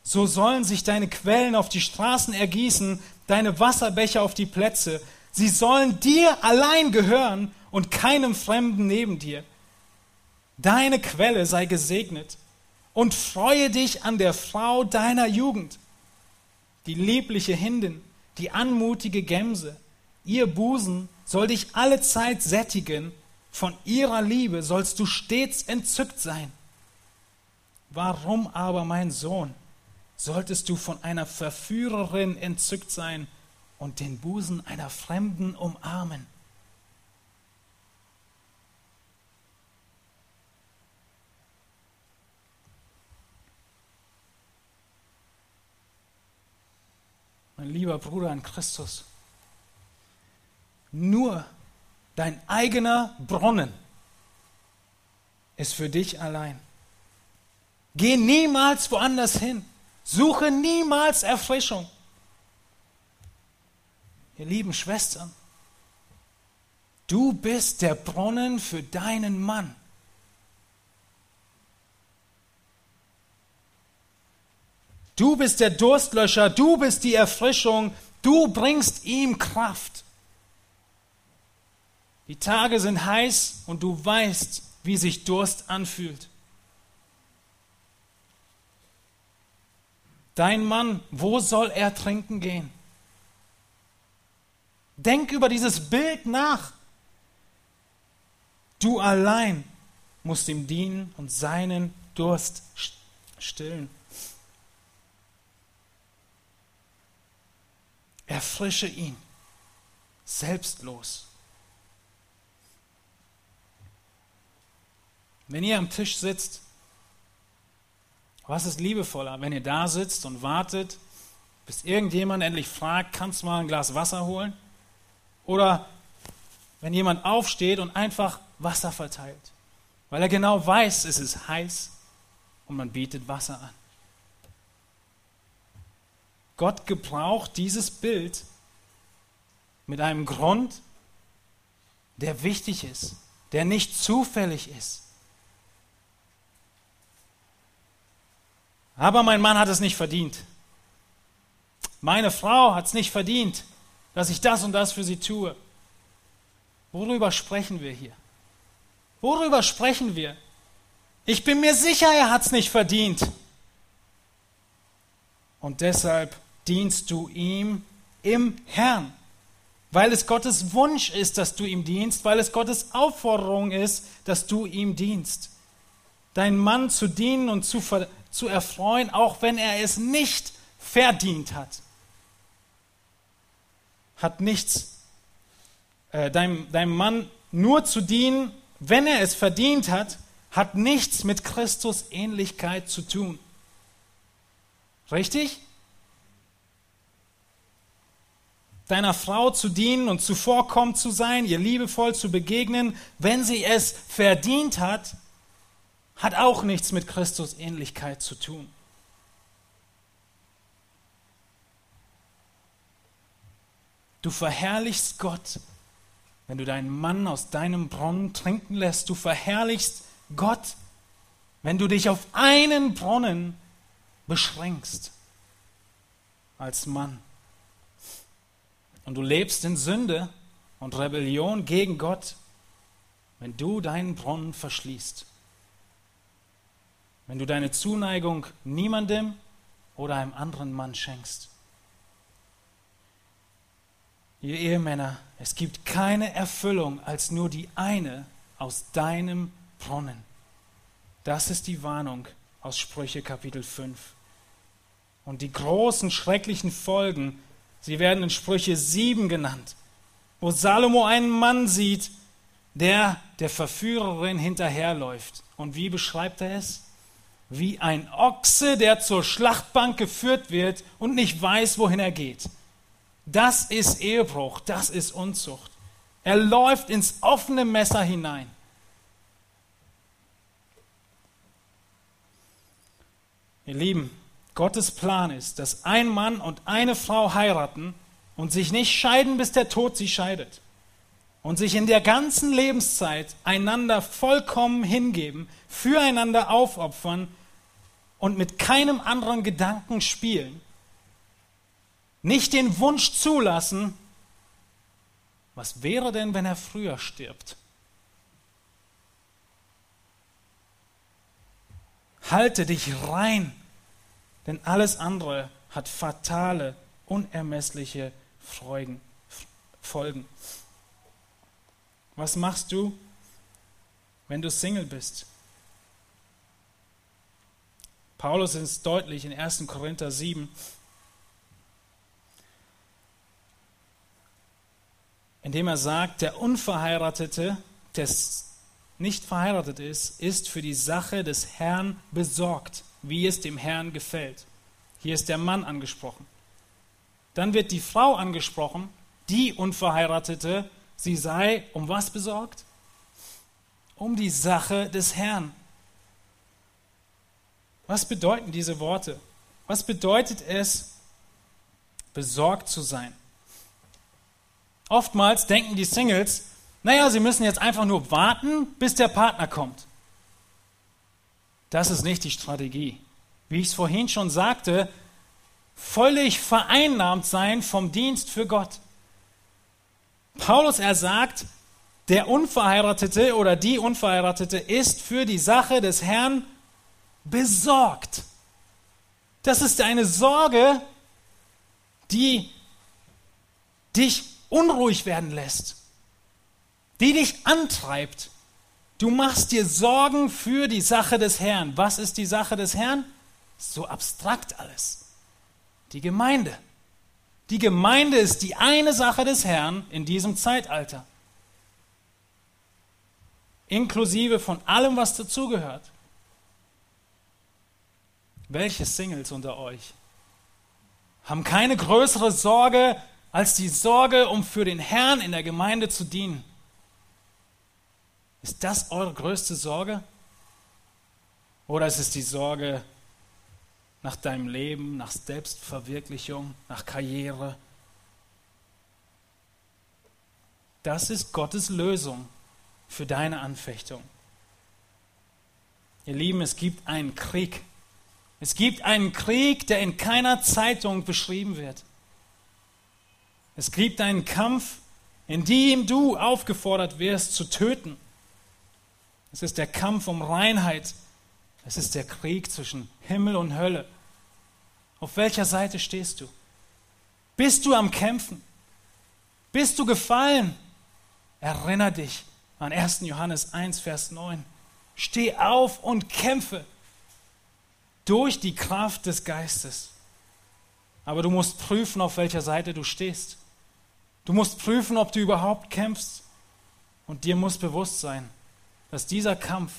[SPEAKER 1] So sollen sich deine Quellen auf die Straßen ergießen, deine Wasserbecher auf die Plätze. Sie sollen dir allein gehören und keinem Fremden neben dir. Deine Quelle sei gesegnet und freue dich an der Frau deiner Jugend, die liebliche Hindin, die anmutige Gemse. Ihr Busen soll dich alle Zeit sättigen, von ihrer Liebe sollst du stets entzückt sein. Warum aber, mein Sohn, solltest du von einer Verführerin entzückt sein, und den Busen einer Fremden umarmen. Mein lieber Bruder in Christus, nur dein eigener Brunnen ist für dich allein. Geh niemals woanders hin. Suche niemals Erfrischung ihr lieben Schwestern, du bist der Brunnen für deinen Mann. Du bist der Durstlöscher, du bist die Erfrischung, du bringst ihm Kraft. Die Tage sind heiß und du weißt, wie sich Durst anfühlt. Dein Mann, wo soll er trinken gehen? Denk über dieses Bild nach. Du allein musst ihm dienen und seinen Durst stillen. Erfrische ihn, selbstlos. Wenn ihr am Tisch sitzt, was ist liebevoller, wenn ihr da sitzt und wartet, bis irgendjemand endlich fragt, kannst du mal ein Glas Wasser holen? Oder wenn jemand aufsteht und einfach Wasser verteilt, weil er genau weiß, es ist heiß und man bietet Wasser an. Gott gebraucht dieses Bild mit einem Grund, der wichtig ist, der nicht zufällig ist. Aber mein Mann hat es nicht verdient. Meine Frau hat es nicht verdient, dass ich das und das für sie tue. Worüber sprechen wir hier? Worüber sprechen wir? Ich bin mir sicher, er hat es nicht verdient. Und deshalb dienst du ihm im Herrn, weil es Gottes Wunsch ist, dass du ihm dienst, weil es Gottes Aufforderung ist, dass du ihm dienst. Dein Mann zu dienen und zu, zu erfreuen, auch wenn er es nicht verdient hat, hat nichts. Äh, deinem, deinem Mann nur zu dienen, wenn er es verdient hat, hat nichts mit Christus Ähnlichkeit zu tun. Richtig? deiner Frau zu dienen und zuvorkommend zu sein, ihr liebevoll zu begegnen, wenn sie es verdient hat, hat auch nichts mit Christus Ähnlichkeit zu tun. Du verherrlichst Gott, wenn du deinen Mann aus deinem Brunnen trinken lässt. Du verherrlichst Gott, wenn du dich auf einen Brunnen beschränkst als Mann und du lebst in Sünde und Rebellion gegen Gott, wenn du deinen Brunnen verschließt. Wenn du deine Zuneigung niemandem oder einem anderen Mann schenkst. Ihr Ehemänner, es gibt keine Erfüllung als nur die eine aus deinem Brunnen. Das ist die Warnung aus Sprüche Kapitel 5. Und die großen, schrecklichen Folgen Sie werden in Sprüche 7 genannt, wo Salomo einen Mann sieht, der der Verführerin hinterherläuft. Und wie beschreibt er es? Wie ein Ochse, der zur Schlachtbank geführt wird und nicht weiß, wohin er geht. Das ist Ehebruch, das ist Unzucht. Er läuft ins offene Messer hinein. Ihr Lieben, Gottes Plan ist, dass ein Mann und eine Frau heiraten und sich nicht scheiden, bis der Tod sie scheidet. Und sich in der ganzen Lebenszeit einander vollkommen hingeben, füreinander aufopfern und mit keinem anderen Gedanken spielen. Nicht den Wunsch zulassen, was wäre denn, wenn er früher stirbt? Halte dich rein denn alles andere hat fatale, unermessliche Freuden, Folgen. Was machst du, wenn du Single bist? Paulus ist deutlich in 1. Korinther 7, indem er sagt, der Unverheiratete, der nicht verheiratet ist, ist für die Sache des Herrn besorgt wie es dem Herrn gefällt. Hier ist der Mann angesprochen. Dann wird die Frau angesprochen, die Unverheiratete, sie sei um was besorgt? Um die Sache des Herrn. Was bedeuten diese Worte? Was bedeutet es, besorgt zu sein? Oftmals denken die Singles, naja, sie müssen jetzt einfach nur warten, bis der Partner kommt. Das ist nicht die Strategie. Wie ich es vorhin schon sagte, völlig vereinnahmt sein vom Dienst für Gott. Paulus, er sagt, der Unverheiratete oder die Unverheiratete ist für die Sache des Herrn besorgt. Das ist eine Sorge, die dich unruhig werden lässt, die dich antreibt. Du machst dir Sorgen für die Sache des Herrn. Was ist die Sache des Herrn? So abstrakt alles. Die Gemeinde. Die Gemeinde ist die eine Sache des Herrn in diesem Zeitalter. Inklusive von allem, was dazugehört. Welche Singles unter euch haben keine größere Sorge als die Sorge, um für den Herrn in der Gemeinde zu dienen? Ist das eure größte Sorge? Oder ist es die Sorge nach deinem Leben, nach Selbstverwirklichung, nach Karriere? Das ist Gottes Lösung für deine Anfechtung. Ihr Lieben, es gibt einen Krieg. Es gibt einen Krieg, der in keiner Zeitung beschrieben wird. Es gibt einen Kampf, in dem du aufgefordert wirst zu töten. Es ist der Kampf um Reinheit. Es ist der Krieg zwischen Himmel und Hölle. Auf welcher Seite stehst du? Bist du am Kämpfen? Bist du gefallen? Erinner dich an 1. Johannes 1, Vers 9. Steh auf und kämpfe durch die Kraft des Geistes. Aber du musst prüfen, auf welcher Seite du stehst. Du musst prüfen, ob du überhaupt kämpfst. Und dir muss bewusst sein, dass dieser Kampf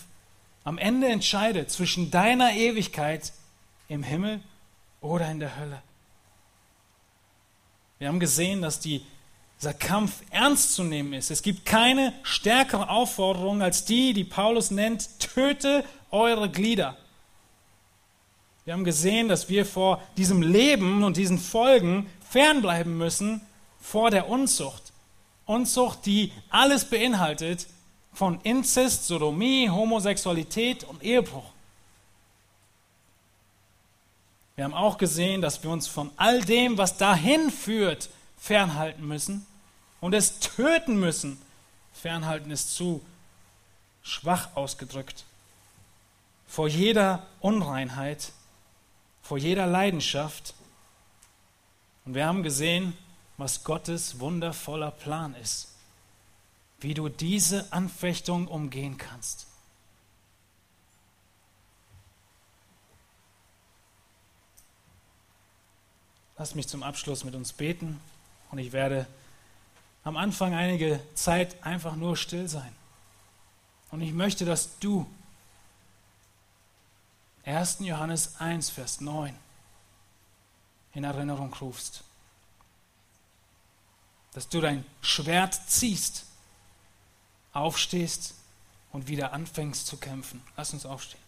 [SPEAKER 1] am Ende entscheidet zwischen deiner Ewigkeit im Himmel oder in der Hölle. Wir haben gesehen, dass die dieser Kampf ernst zu nehmen ist. Es gibt keine stärkere Aufforderung als die, die Paulus nennt, töte eure Glieder. Wir haben gesehen, dass wir vor diesem Leben und diesen Folgen fernbleiben müssen vor der Unzucht. Unzucht, die alles beinhaltet, von Inzest, Sodomie, Homosexualität und Ehebruch. Wir haben auch gesehen, dass wir uns von all dem, was dahin führt, fernhalten müssen und es töten müssen. Fernhalten ist zu schwach ausgedrückt. Vor jeder Unreinheit, vor jeder Leidenschaft. Und wir haben gesehen, was Gottes wundervoller Plan ist, wie du diese Anfechtung umgehen kannst. Lass mich zum Abschluss mit uns beten und ich werde am Anfang einige Zeit einfach nur still sein. Und ich möchte, dass du 1. Johannes 1, Vers 9 in Erinnerung rufst. Dass du dein Schwert ziehst, aufstehst und wieder anfängst zu kämpfen. Lass uns aufstehen.